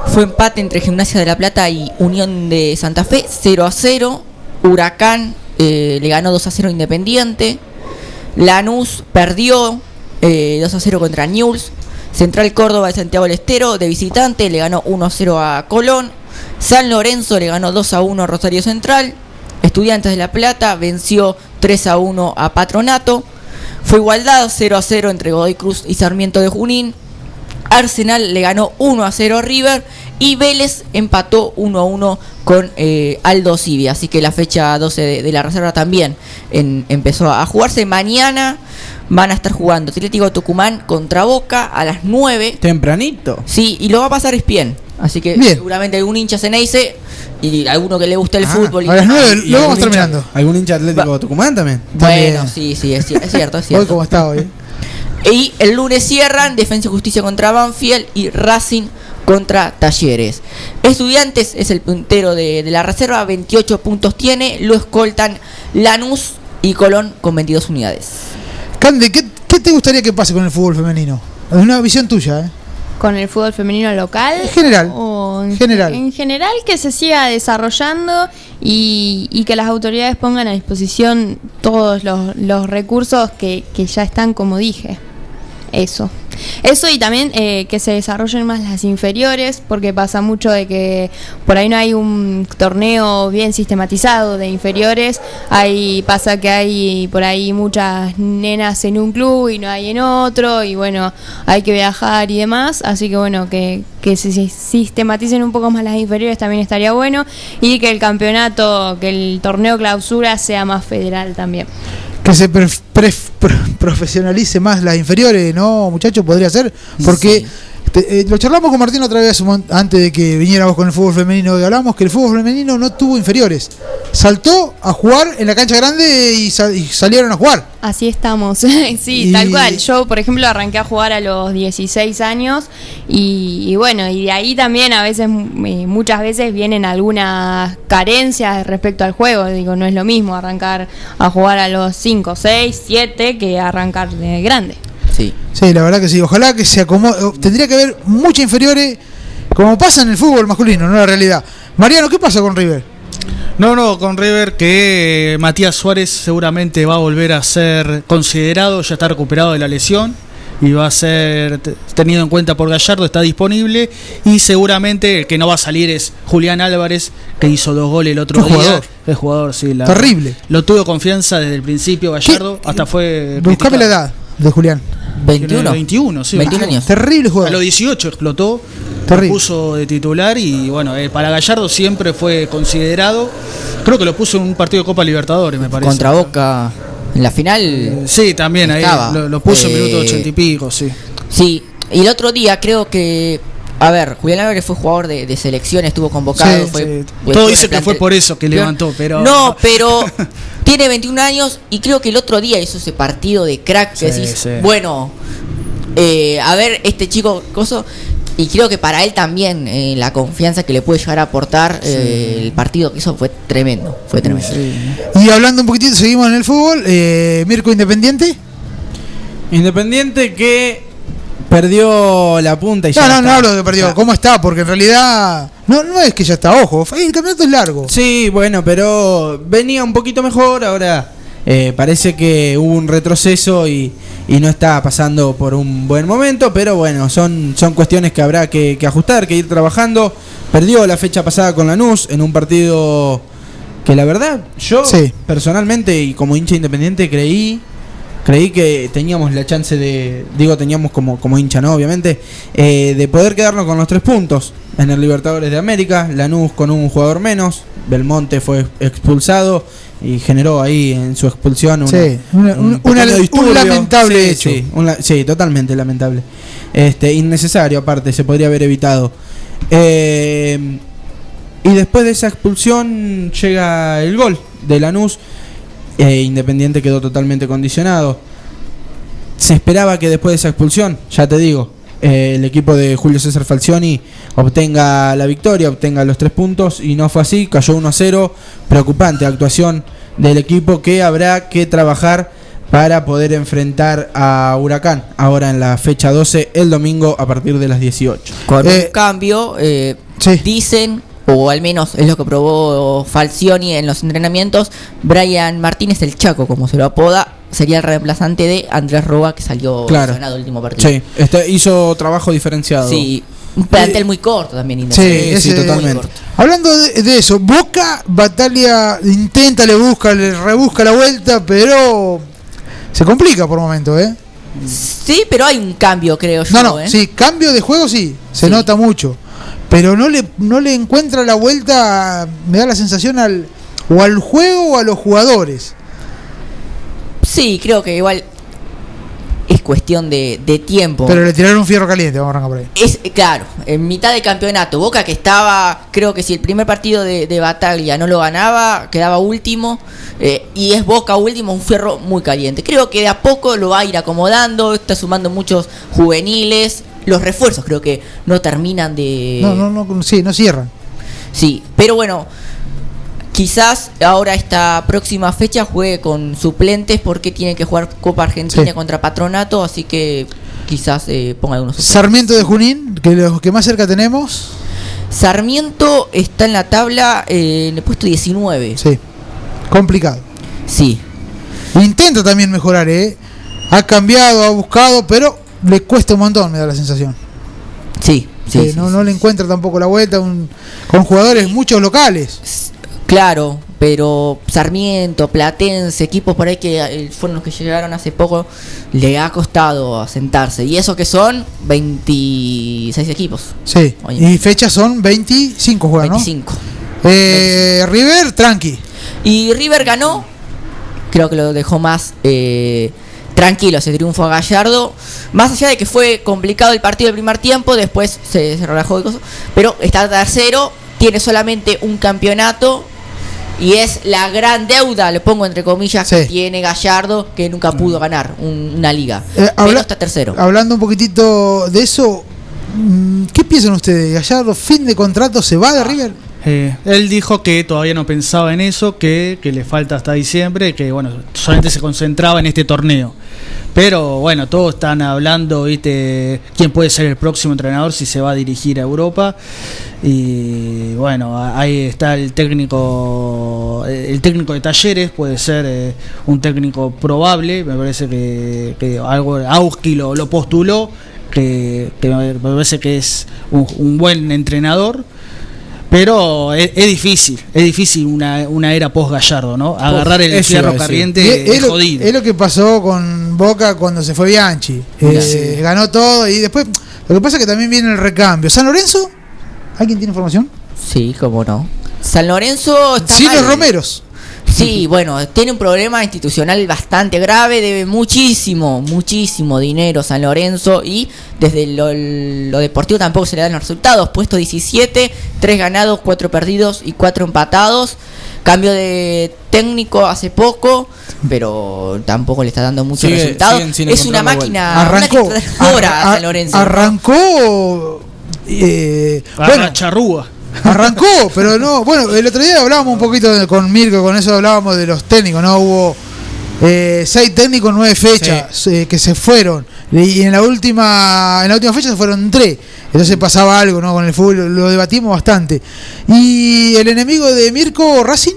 Fue empate entre Gimnasia de la Plata y Unión de Santa Fe, 0 a 0. Huracán eh, le ganó 2 a 0 a Independiente. Lanús perdió eh, 2 a 0 contra Newell's. Central Córdoba de Santiago del Estero de visitante le ganó 1 a 0 a Colón. San Lorenzo le ganó 2 a 1 a Rosario Central. Estudiantes de La Plata venció 3 a 1 a Patronato. Fue igualdad 0 a 0 entre Godoy Cruz y Sarmiento de Junín. Arsenal le ganó 1 a 0 a River y Vélez empató 1 a 1 con eh, Aldo Civi. Así que la fecha 12 de, de la reserva también en- empezó a jugarse. Mañana van a estar jugando Atlético Tucumán contra Boca a las 9. Tempranito. Sí, y lo va a pasar Espien. Así que Bien. seguramente algún hincha Ceneice y alguno que le guste el Ah, fútbol. y- a las nueve ¿Y lo vamos terminando. ¿Algún hincha atlético de Tucumán también? Bueno, También. sí, sí, es, es cierto, es [laughs] Hoy cierto. como está hoy. Y el lunes cierran Defensa y Justicia contra Banfield y Racing contra Talleres. Estudiantes es el puntero de, de la reserva, 28 puntos tiene, lo escoltan Lanús y Colón con 22 unidades. Cande, ¿qué, qué te gustaría que pase con el fútbol femenino? Es una visión tuya, ¿eh? con el fútbol femenino local. En general. O en General. En general que se siga desarrollando y, y que las autoridades pongan a disposición todos los, los recursos que, que ya están, como dije. Eso. Eso y también eh, que se desarrollen más las inferiores, porque pasa mucho de que por ahí no hay un torneo bien sistematizado de inferiores. Ahí pasa que hay por ahí muchas nenas en un club y no hay en otro, y bueno, hay que viajar y demás. Así que bueno, que, que se sistematicen un poco más las inferiores también estaría bueno, y que el campeonato, que el torneo clausura sea más federal también. Que se pre- pre- pro- [laughs] profesionalice más las inferiores, ¿no, muchachos? Podría ser. Porque te- eh, lo charlamos con Martín otra vez antes de que viniéramos con el fútbol femenino y hablamos que el fútbol femenino no tuvo inferiores. Saltó a jugar en la cancha grande y, sa- y salieron a jugar. Así estamos, [laughs] sí, Y- tal cual. Yo, por ejemplo, arranqué a jugar a los 16 años y, y bueno, y de ahí también a veces, eh, muchas veces vienen algunas carencias respecto al juego. Digo, no es lo mismo arrancar a jugar a los 5, 6, 7 que arrancar de grande. Sí. Sí, la verdad que sí. Ojalá que se acomode. Tendría que haber muchas inferiores, como pasa en el fútbol masculino, no la realidad. Mariano, ¿qué pasa con River? No, no, con River que Matías Suárez seguramente va a volver a ser considerado, ya está recuperado de la lesión y va a ser tenido en cuenta por Gallardo, está disponible y seguramente el que no va a salir es Julián Álvarez, que hizo dos goles el otro Qué día. jugador. Es jugador, sí. la- Terrible. Lo tuvo confianza desde el principio Gallardo, hasta fue... Buscame la edad de Julián. 21. 21, sí. 21 años. Terrible A jugador. los 18 explotó, Terrible. lo puso de titular y bueno, eh, para Gallardo siempre fue considerado. Creo que lo puso en un partido de Copa Libertadores, me parece. Contra Boca en la final. Sí, también ahí lo puso en Eh, minuto ochenta y pico, sí. Sí, y el otro día creo que. A ver, Julián Álvarez fue jugador de, de selección, estuvo convocado. Sí, fue, sí. fue- Todo dice que fue por eso que levantó, pero. No, pero [laughs] tiene 21 años y creo que el otro día hizo ese partido de crack que Sí, decís, sí. bueno, eh, a ver, este chico, coso. Y creo que para él también eh, la confianza que le puede llegar a aportar eh, el partido que hizo fue tremendo. Fue tremendo. Y hablando un poquitito, seguimos en el fútbol. Eh, Mirko Independiente. Independiente que perdió la punta y ya No, no, está. no hablo de perdido. Ya. ¿Cómo está? Porque en realidad. No, no es que ya está, ojo. El campeonato es largo. Sí, bueno, pero venía un poquito mejor. Ahora eh, parece que hubo un retroceso y, y no está pasando por un buen momento. Pero bueno, son, son cuestiones que habrá que, que ajustar, que ir trabajando. Perdió la fecha pasada con Lanús en un partido que la verdad yo Sí. personalmente y como hincha independiente creí creí que teníamos la chance de digo teníamos como como hincha no obviamente eh, de poder quedarnos con los tres puntos. En el Libertadores de América Lanús con un jugador menos Belmonte fue expulsado y generó ahí en su expulsión una, Sí, una- un- una- un lamentable Sí, hecho. sí, un la- sí, totalmente lamentable. Este innecesario aparte se podría haber evitado. Eh, y después de esa expulsión llega el gol de Lanús. E Independiente quedó totalmente condicionado. Se esperaba que después de esa expulsión, ya te digo, eh, el equipo de Julio César Falcioni obtenga la victoria, obtenga los tres puntos y no fue así, cayó 1 a 0. Preocupante actuación del equipo que habrá que trabajar para poder enfrentar a Huracán ahora en la fecha 12 el domingo a partir de las 18. Con Eh, un cambio, eh, sí. dicen, o al menos es lo que probó Falcioni en los entrenamientos, Brian Martínez, el Chaco, como se lo apoda, sería el reemplazante de Andrés Roa, que salió Claro. el último partido. Sí, este hizo trabajo diferenciado. Sí, un plantel muy corto también. Sí, sí, totalmente. Hablando de, de eso, Boca batalla, intenta, le busca, le rebusca la vuelta, pero se complica por momento, ¿eh? Sí, pero hay un cambio, creo yo. No, no, ¿eh? sí, cambio de juego sí, se Sí. nota mucho. Pero no le, no le encuentra la vuelta, me da la sensación al o al juego o a los jugadores. Sí, creo que igual es cuestión de, de tiempo. Pero le tiraron un fierro caliente, vamos a arrancar por ahí. Es eh, claro, en mitad de campeonato, Boca que estaba, creo que si el primer partido de, de Bataglia no lo ganaba, quedaba último, eh, y es Boca último, un fierro muy caliente. Creo que de a poco lo va a ir acomodando, está sumando muchos juveniles, los refuerzos creo que no terminan de... No, no, no, sí, no cierran. Sí, pero bueno, quizás ahora esta próxima fecha juegue con suplentes porque tiene que jugar Copa Argentina Sí. contra Patronato, así que quizás eh, ponga algunos suplentes. Sarmiento de Junín, que los que más cerca tenemos. Sarmiento está en la tabla eh, en el puesto 19. Sí, complicado. Sí. Intenta también mejorar, ¿eh? Ha cambiado, ha buscado, pero le cuesta un montón, me da la sensación. Sí, sí, no, sí. no le encuentra tampoco la vuelta un- con jugadores muchos locales. Claro, pero Sarmiento, Platense, equipos por ahí que eh, fueron los que llegaron hace poco, le ha costado asentarse. Y eso que son 26 equipos. Sí, y fechas son 25 juegan, ¿no? 25. Eh, River, tranqui. Y River ganó, creo que lo dejó más eh, tranquilo ese triunfo a Gallardo. Más allá de que fue complicado el partido del primer tiempo, después se, se relajó y cosas, pero está tercero, tiene solamente un campeonato y es la gran deuda, le pongo entre comillas, que tiene Gallardo, que nunca pudo ganar un- una liga. Eh, pero está tercero. Hablando un poquitito de eso, mm, ¿qué piensan ustedes? ¿Gallardo fin de contrato se va de River? Eh, él dijo que todavía no pensaba en eso, que, que le falta hasta diciembre, que bueno, solamente se concentraba en este torneo. Pero bueno, todos están hablando, ¿viste? ¿Quién puede ser el próximo entrenador si se va a dirigir a Europa? Y bueno, ahí está el técnico, el técnico de talleres, puede ser eh, un técnico probable, me parece que, que algo, Auski lo, lo postuló, que, me parece que es un buen entrenador. Pero es, es difícil, es difícil una, una era post Gallardo, ¿no? Agarrar el fierro caliente Y es, es, lo, jodido. es lo que pasó con Boca cuando se fue Bianchi. Eh, Ganó todo y después. Lo que pasa es que también viene el recambio. ¿San Lorenzo? ¿Alguien tiene información? Sí, cómo no. San Lorenzo está Sí, mal. los Romeros. Sí, [laughs] bueno, tiene un problema institucional bastante grave, debe muchísimo, muchísimo dinero San Lorenzo y desde lo, lo deportivo tampoco se le dan los resultados. Puesto 17, 3 ganados, 4 perdidos y 4 empatados. Cambio de técnico hace poco, pero tampoco le está dando muchos Sigue- resultados. Es una máquina, Arrancó. una tractora Ar- San Lorenzo. Arrancó. eh, bueno, charrúa. Arrancó, pero no. Bueno, el otro día hablábamos un poquito de- con Mirko, con eso hablábamos de los técnicos, ¿no? Hubo eh, seis técnicos, nueve fechas eh, que se fueron. Y en la última en la última fecha se fueron tres. Entonces pasaba algo, ¿no? Con el fútbol lo debatimos bastante. Y el enemigo de Mirko, Racing.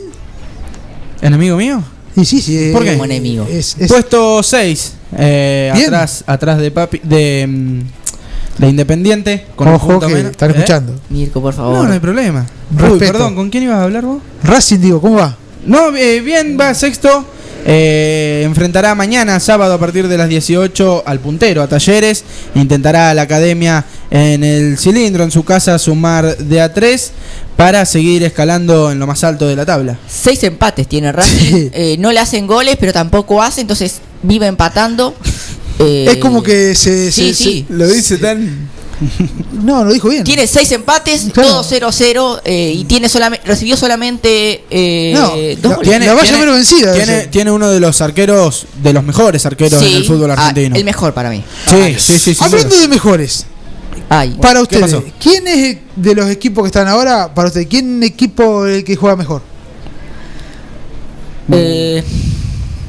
¿Enemigo mío? Y sí, sí. ¿Por qué? eh, Como enemigo. Es, es- Puesto 6, Bien. atrás, atrás de Papi, de, mm, de Independiente. Con un Ojo punto que menos. están ¿Eh? escuchando. Mirko, por favor. No, no hay problema. Uy, Respeto. perdón, ¿con quién ibas a hablar vos? Racing, digo, ¿cómo va? No, eh, bien, va sexto. Eh, enfrentará mañana, sábado, a partir de las 18 al puntero, a Talleres. Intentará la academia en el cilindro, en su casa, sumar de a 3 para seguir escalando en lo más alto de la tabla. Seis empates tiene Racing. Eh, no le hacen goles, pero tampoco hace, entonces vive empatando. Eh, es como que se. sí, se- sí. Lo dice tan. [laughs] No, lo dijo bien. Tiene seis empates, Claro. todo 0-0 eh, y tiene solamente recibió solamente eh, No, dos la- goles. tiene- valla menos vencida, Tiene, uno de los arqueros, de los mejores arqueros Sí, en el fútbol ah, argentino. el mejor para mí. Sí, sí, sí. Hablando duda. de mejores, Ay, para ¿qué ustedes? ¿quién es de los equipos que están ahora, para ustedes, quién equipo el que juega mejor? eh,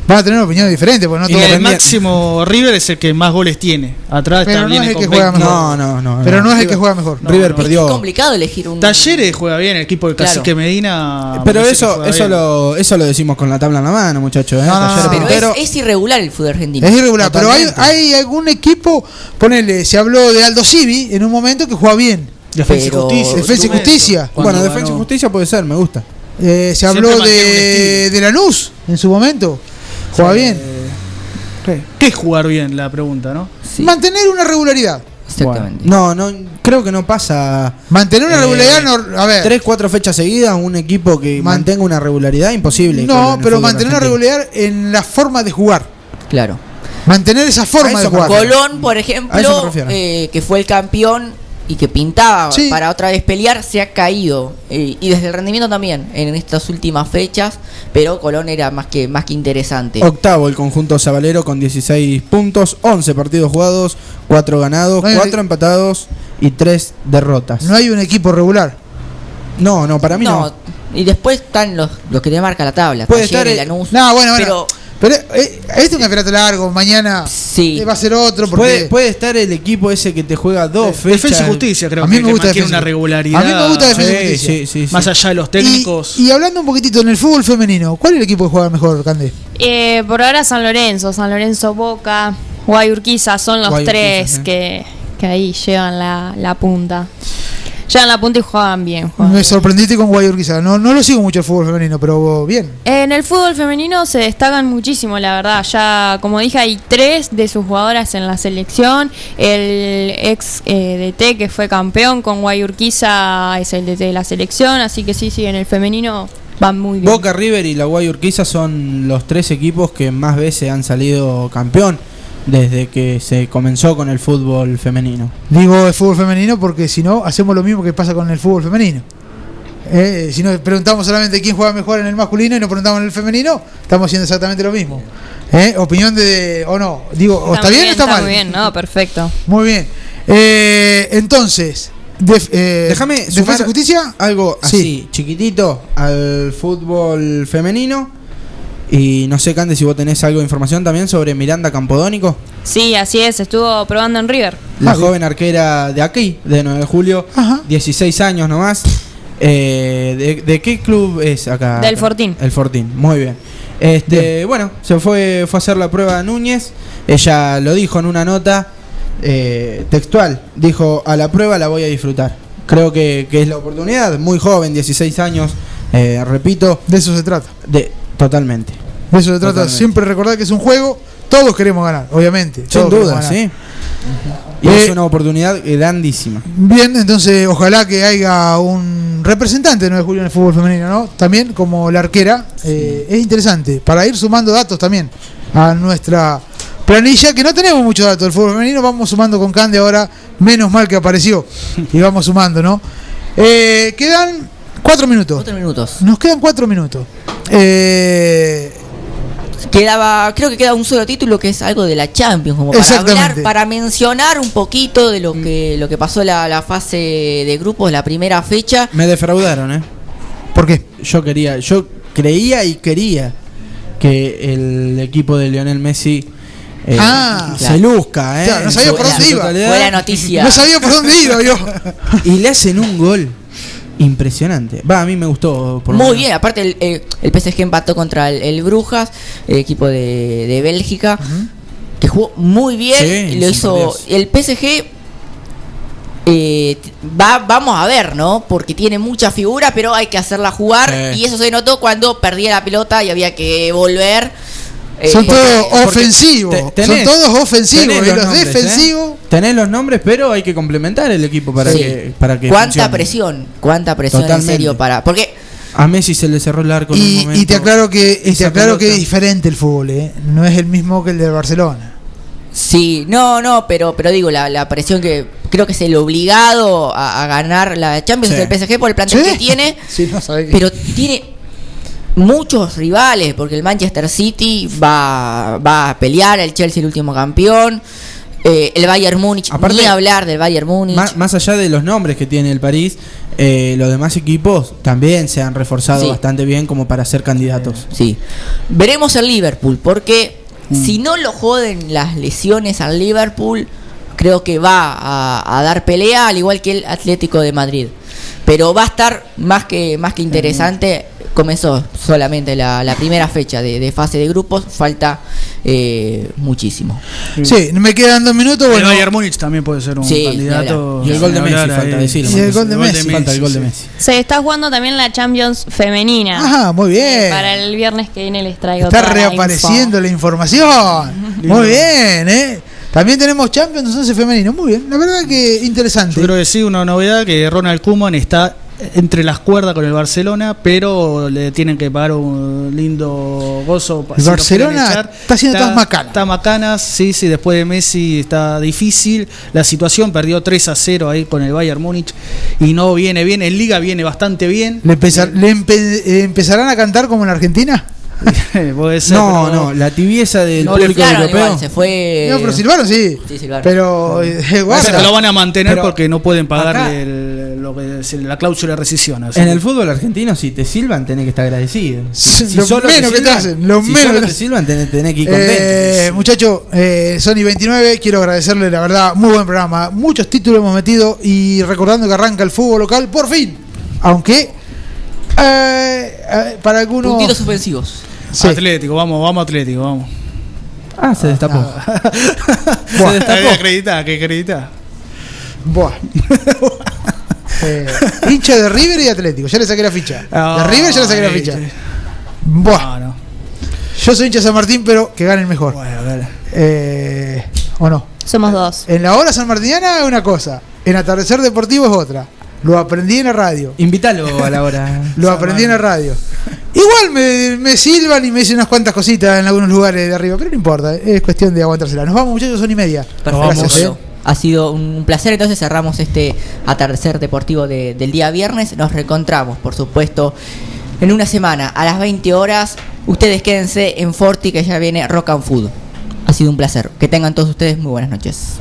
Van a tener una opinión diferente, porque no Y todos- el máximo River es el que más goles tiene. Atrás Pero está no es el que juega 20. mejor. No, no, no. Pero no es el que juega mejor. River es perdió. complicado elegir un Talleres juega bien, el equipo de Claro. Cacique Medina. Pero eso, eso lo, eso lo decimos con la tabla en la mano, muchachos. ¿eh? Pero puntero. es, es irregular el fútbol argentino. Es irregular, pero hay, hay algún equipo, ponele, se habló de Aldo Civi en un momento que juega bien. Defensa y pero- Justicia. Defensa y. Justicia. Bueno, defensa y justicia puede ser, me gusta. Eh, se habló de, de Lanús en su momento. Juega bien. ¿Qué? ¿Qué es jugar bien? La pregunta, ¿no? Sí, Mantener una regularidad. exactamente. No, no, creo que no pasa. Mantener una Eh, regularidad, no, a ver. Tres, cuatro fechas seguidas, un equipo que Man- mantenga una regularidad, imposible. no, pero mantener una regularidad en la forma de jugar. Claro. Mantener esa forma de jugar. Colón, por ejemplo, eh, que fue el campeón y que pintaba Sí. para otra vez pelear, se ha caído. Eh, y desde el rendimiento también en estas últimas fechas. Pero Colón era más que, más que interesante. Octavo el conjunto sabalero con 16 puntos, 11 partidos jugados, 4 ganados, No hay- 4 empatados y 3 derrotas. No hay un equipo regular. No, no, para mí no. Y después están los, los que te marca la tabla. Puede Talleres, estar, Lanús. No, bueno, bueno. Pero Pero eh, este es un campeonato largo. Mañana sí. eh, va a ser otro. Porque Puede, puede estar el equipo ese que te juega dos fechas. Defensa y Justicia, creo A mí que, me que gusta y una regularidad. A mí me gusta Defensa y Justicia. sí, sí, sí. Más allá de los técnicos. Y, y hablando un poquitito en el fútbol femenino, ¿cuál es el equipo que juega mejor, Cande? Eh, por ahora San Lorenzo, San Lorenzo Boca, Guayurquiza son los Guayurquiza, tres que, que ahí llevan la, la punta. Llevan la punta y juegan bien. juegan Me bien. sorprendiste con Guayurquiza. No, no lo sigo mucho el fútbol femenino, pero bien. En el fútbol femenino se destacan muchísimo, la verdad. Ya, como dije, hay tres de sus jugadoras en la selección. El ex eh, DT que fue campeón con Guayurquiza es el DT de la selección. Así que sí, sí, en el femenino Van muy bien. Boca, River y la Guay Urquiza son los tres equipos que más veces han salido campeón desde que se comenzó con el fútbol femenino. Digo el fútbol femenino porque si no, hacemos lo mismo que pasa con el fútbol femenino. Eh, si nos preguntamos solamente quién juega mejor en el masculino y nos preguntamos en el femenino, estamos haciendo exactamente lo mismo. Eh, Opinión de. o no. Digo, ¿o ¿está, bien o está, mal? Muy bien, no, perfecto. Muy bien. Eh, entonces, def- eh, Déjame Defensa Justicia. algo Sí. así, chiquitito, al fútbol femenino. Y no sé, Cande, si vos tenés algo de información también sobre Miranda Campodónico, Sí, así es, estuvo probando en River. la joven arquera de aquí, de 9 de julio, 16 años nomás. Eh, ¿de, de qué club es acá? Del Fortín. El Fortín, muy bien. Este, bueno, se fue, fue a hacer la prueba a Núñez. Ella lo dijo en una nota eh, textual. Dijo, a la prueba la voy a disfrutar. Creo que, que es la oportunidad. Muy joven, 16 años. eh, repito. De eso se trata. De, totalmente. De eso se trata. Totalmente. Siempre recordar que es un juego. Todos queremos ganar, obviamente. Sin duda, sí. Y Eh, es una oportunidad grandísima. Bien, entonces ojalá que haya un representante de 9 de julio en el fútbol femenino, ¿no? También como la arquera. eh, es interesante para ir sumando datos también a nuestra planilla, que no tenemos muchos datos del fútbol femenino. Vamos sumando con Cande ahora, menos mal que apareció. Y vamos sumando, ¿no? Eh, quedan cuatro minutos. Cuatro minutos. Nos quedan cuatro minutos. Eh, Quedaba, creo que queda un solo título que es algo de la Champions, como para Exactamente. hablar, para mencionar un poquito de lo que, lo que pasó la, la fase de grupos, la primera fecha. Me defraudaron, ¿eh? ¿Por qué? Yo quería, yo creía y quería que el equipo de Lionel Messi eh, Ah, se claro. luzca, ¿eh? Claro, no sabía por dónde iba. Fue la noticia. no sabía por dónde iba yo. [laughs] Y le hacen un gol impresionante. Va, a mí me gustó. Por Muy bien, aparte el, eh, el PSG empató contra el, el Brujas, el equipo de, de Bélgica, que jugó muy bien. Sí, lo hizo el PSG. eh, va, vamos a ver, ¿no? Porque tiene mucha figura, pero hay que hacerla jugar. Y eso se notó cuando perdía la pelota y había que volver. Eh, Son todos porque ofensivos. te- tenés- Son todos ofensivos. Y los nombres, ¿eh? defensivos. Tenés los nombres, pero hay que complementar el equipo para Sí. que para que cuánta funcione. presión, cuánta presión Totalmente. en serio para. Porque A Messi se le cerró el arco en un Y, momento. y te aclaro que, y te aclaro que es diferente el fútbol, ¿eh? No es el mismo que el del Barcelona. Sí, no, no, pero, pero digo, la, la presión que creo que es el obligado a, a ganar la Champions Sí. del PSG por el plantel Sí. que tiene, [laughs] Sí, no pero tiene muchos rivales, porque el Manchester City va, va a pelear, el Chelsea el último campeón, eh, el Bayern Múnich, Aparte, ni hablar del Bayern Múnich. Más, más allá de los nombres que tiene el París, eh, los demás equipos también se han reforzado Sí. bastante bien como para ser candidatos. Sí. Veremos el Liverpool, porque Mm. si no lo joden las lesiones al Liverpool, creo que va a, a dar pelea, al igual que el Atlético de Madrid. Pero va a estar más que, más que interesante. Comenzó solamente la, la primera fecha de, de fase de grupos, falta eh, muchísimo. Sí, me quedan dos minutos. El Bueno, Bayern Múnich también puede ser un Sí, candidato. Y el gol de Messi, falta ahí. decirlo. Y el gol de Messi. Falta el gol de sí, Messi. Se está jugando también la Champions femenina. Ajá, muy bien. Para el viernes que viene les traigo Está la reapareciendo la información. Muy bien, ¿eh? También tenemos Champions 11 femenino. Muy bien, la verdad que interesante. Yo creo que sí, una novedad que Ronald Koeman está entre las cuerdas con el Barcelona, pero le tienen que pagar un lindo gozo. El si Barcelona echar. está haciendo todas macanas. Está macanas, sí, sí, después de Messi está difícil la situación, perdió 3 a 0 ahí con el Bayern Múnich y no viene bien, en Liga viene bastante bien. ¿Le, empeza- le empe- eh, empezarán a cantar como en Argentina? [laughs] Puede ser, No, pero- no, la tibieza del No, público claro, europeo. igual, se fue. No, pero silbaron sí. Sí, silbaron. Pero, eh, Pero guarda. lo van a mantener Pero porque no pueden pagarle acá- el- lo que es la cláusula de rescisión. así En el fútbol argentino, si te silban, tenés que estar agradecido. Sí, lo menos que te hacen, lo si menos solo que te te- silban, tenés, tenés que ir contento. Eh, muchachos, eh, Sony 29, quiero agradecerle, la verdad, muy buen programa. Muchos títulos hemos metido y recordando que arranca el fútbol local, por fin. Aunque, eh, eh, para algunos. Puntitos suspensivos. Sí. Atlético, vamos, vamos Atlético, vamos. Ah, se destapó. [laughs] Hay que acreditar, hay que acreditar. buah. [laughs] Eh, hincha de River y Atlético, ya le saqué la ficha. De River ya le saqué la ficha. sí. Buah. No, no. Yo soy hincha de San Martín, pero que gane el mejor. Bueno, dale. Eh, ¿O no? Somos dos. En la hora sanmartiniana es una cosa, en atardecer deportivo es otra. Lo aprendí en la radio. Invítalo a la hora. [laughs] Lo aprendí en la radio. Igual me, me silban y me dicen unas cuantas cositas en algunos lugares de arriba, pero no importa, es cuestión de aguantársela. Nos vamos muchachos, son y media. Perfecto. Gracias, eh. Ha sido un placer, entonces cerramos este atardecer deportivo de- del día viernes. Nos reencontramos, por supuesto, en una semana a las 20 horas. Ustedes quédense en Forti que ya viene Rock and Food. Ha sido un placer. Que tengan todos ustedes muy buenas noches.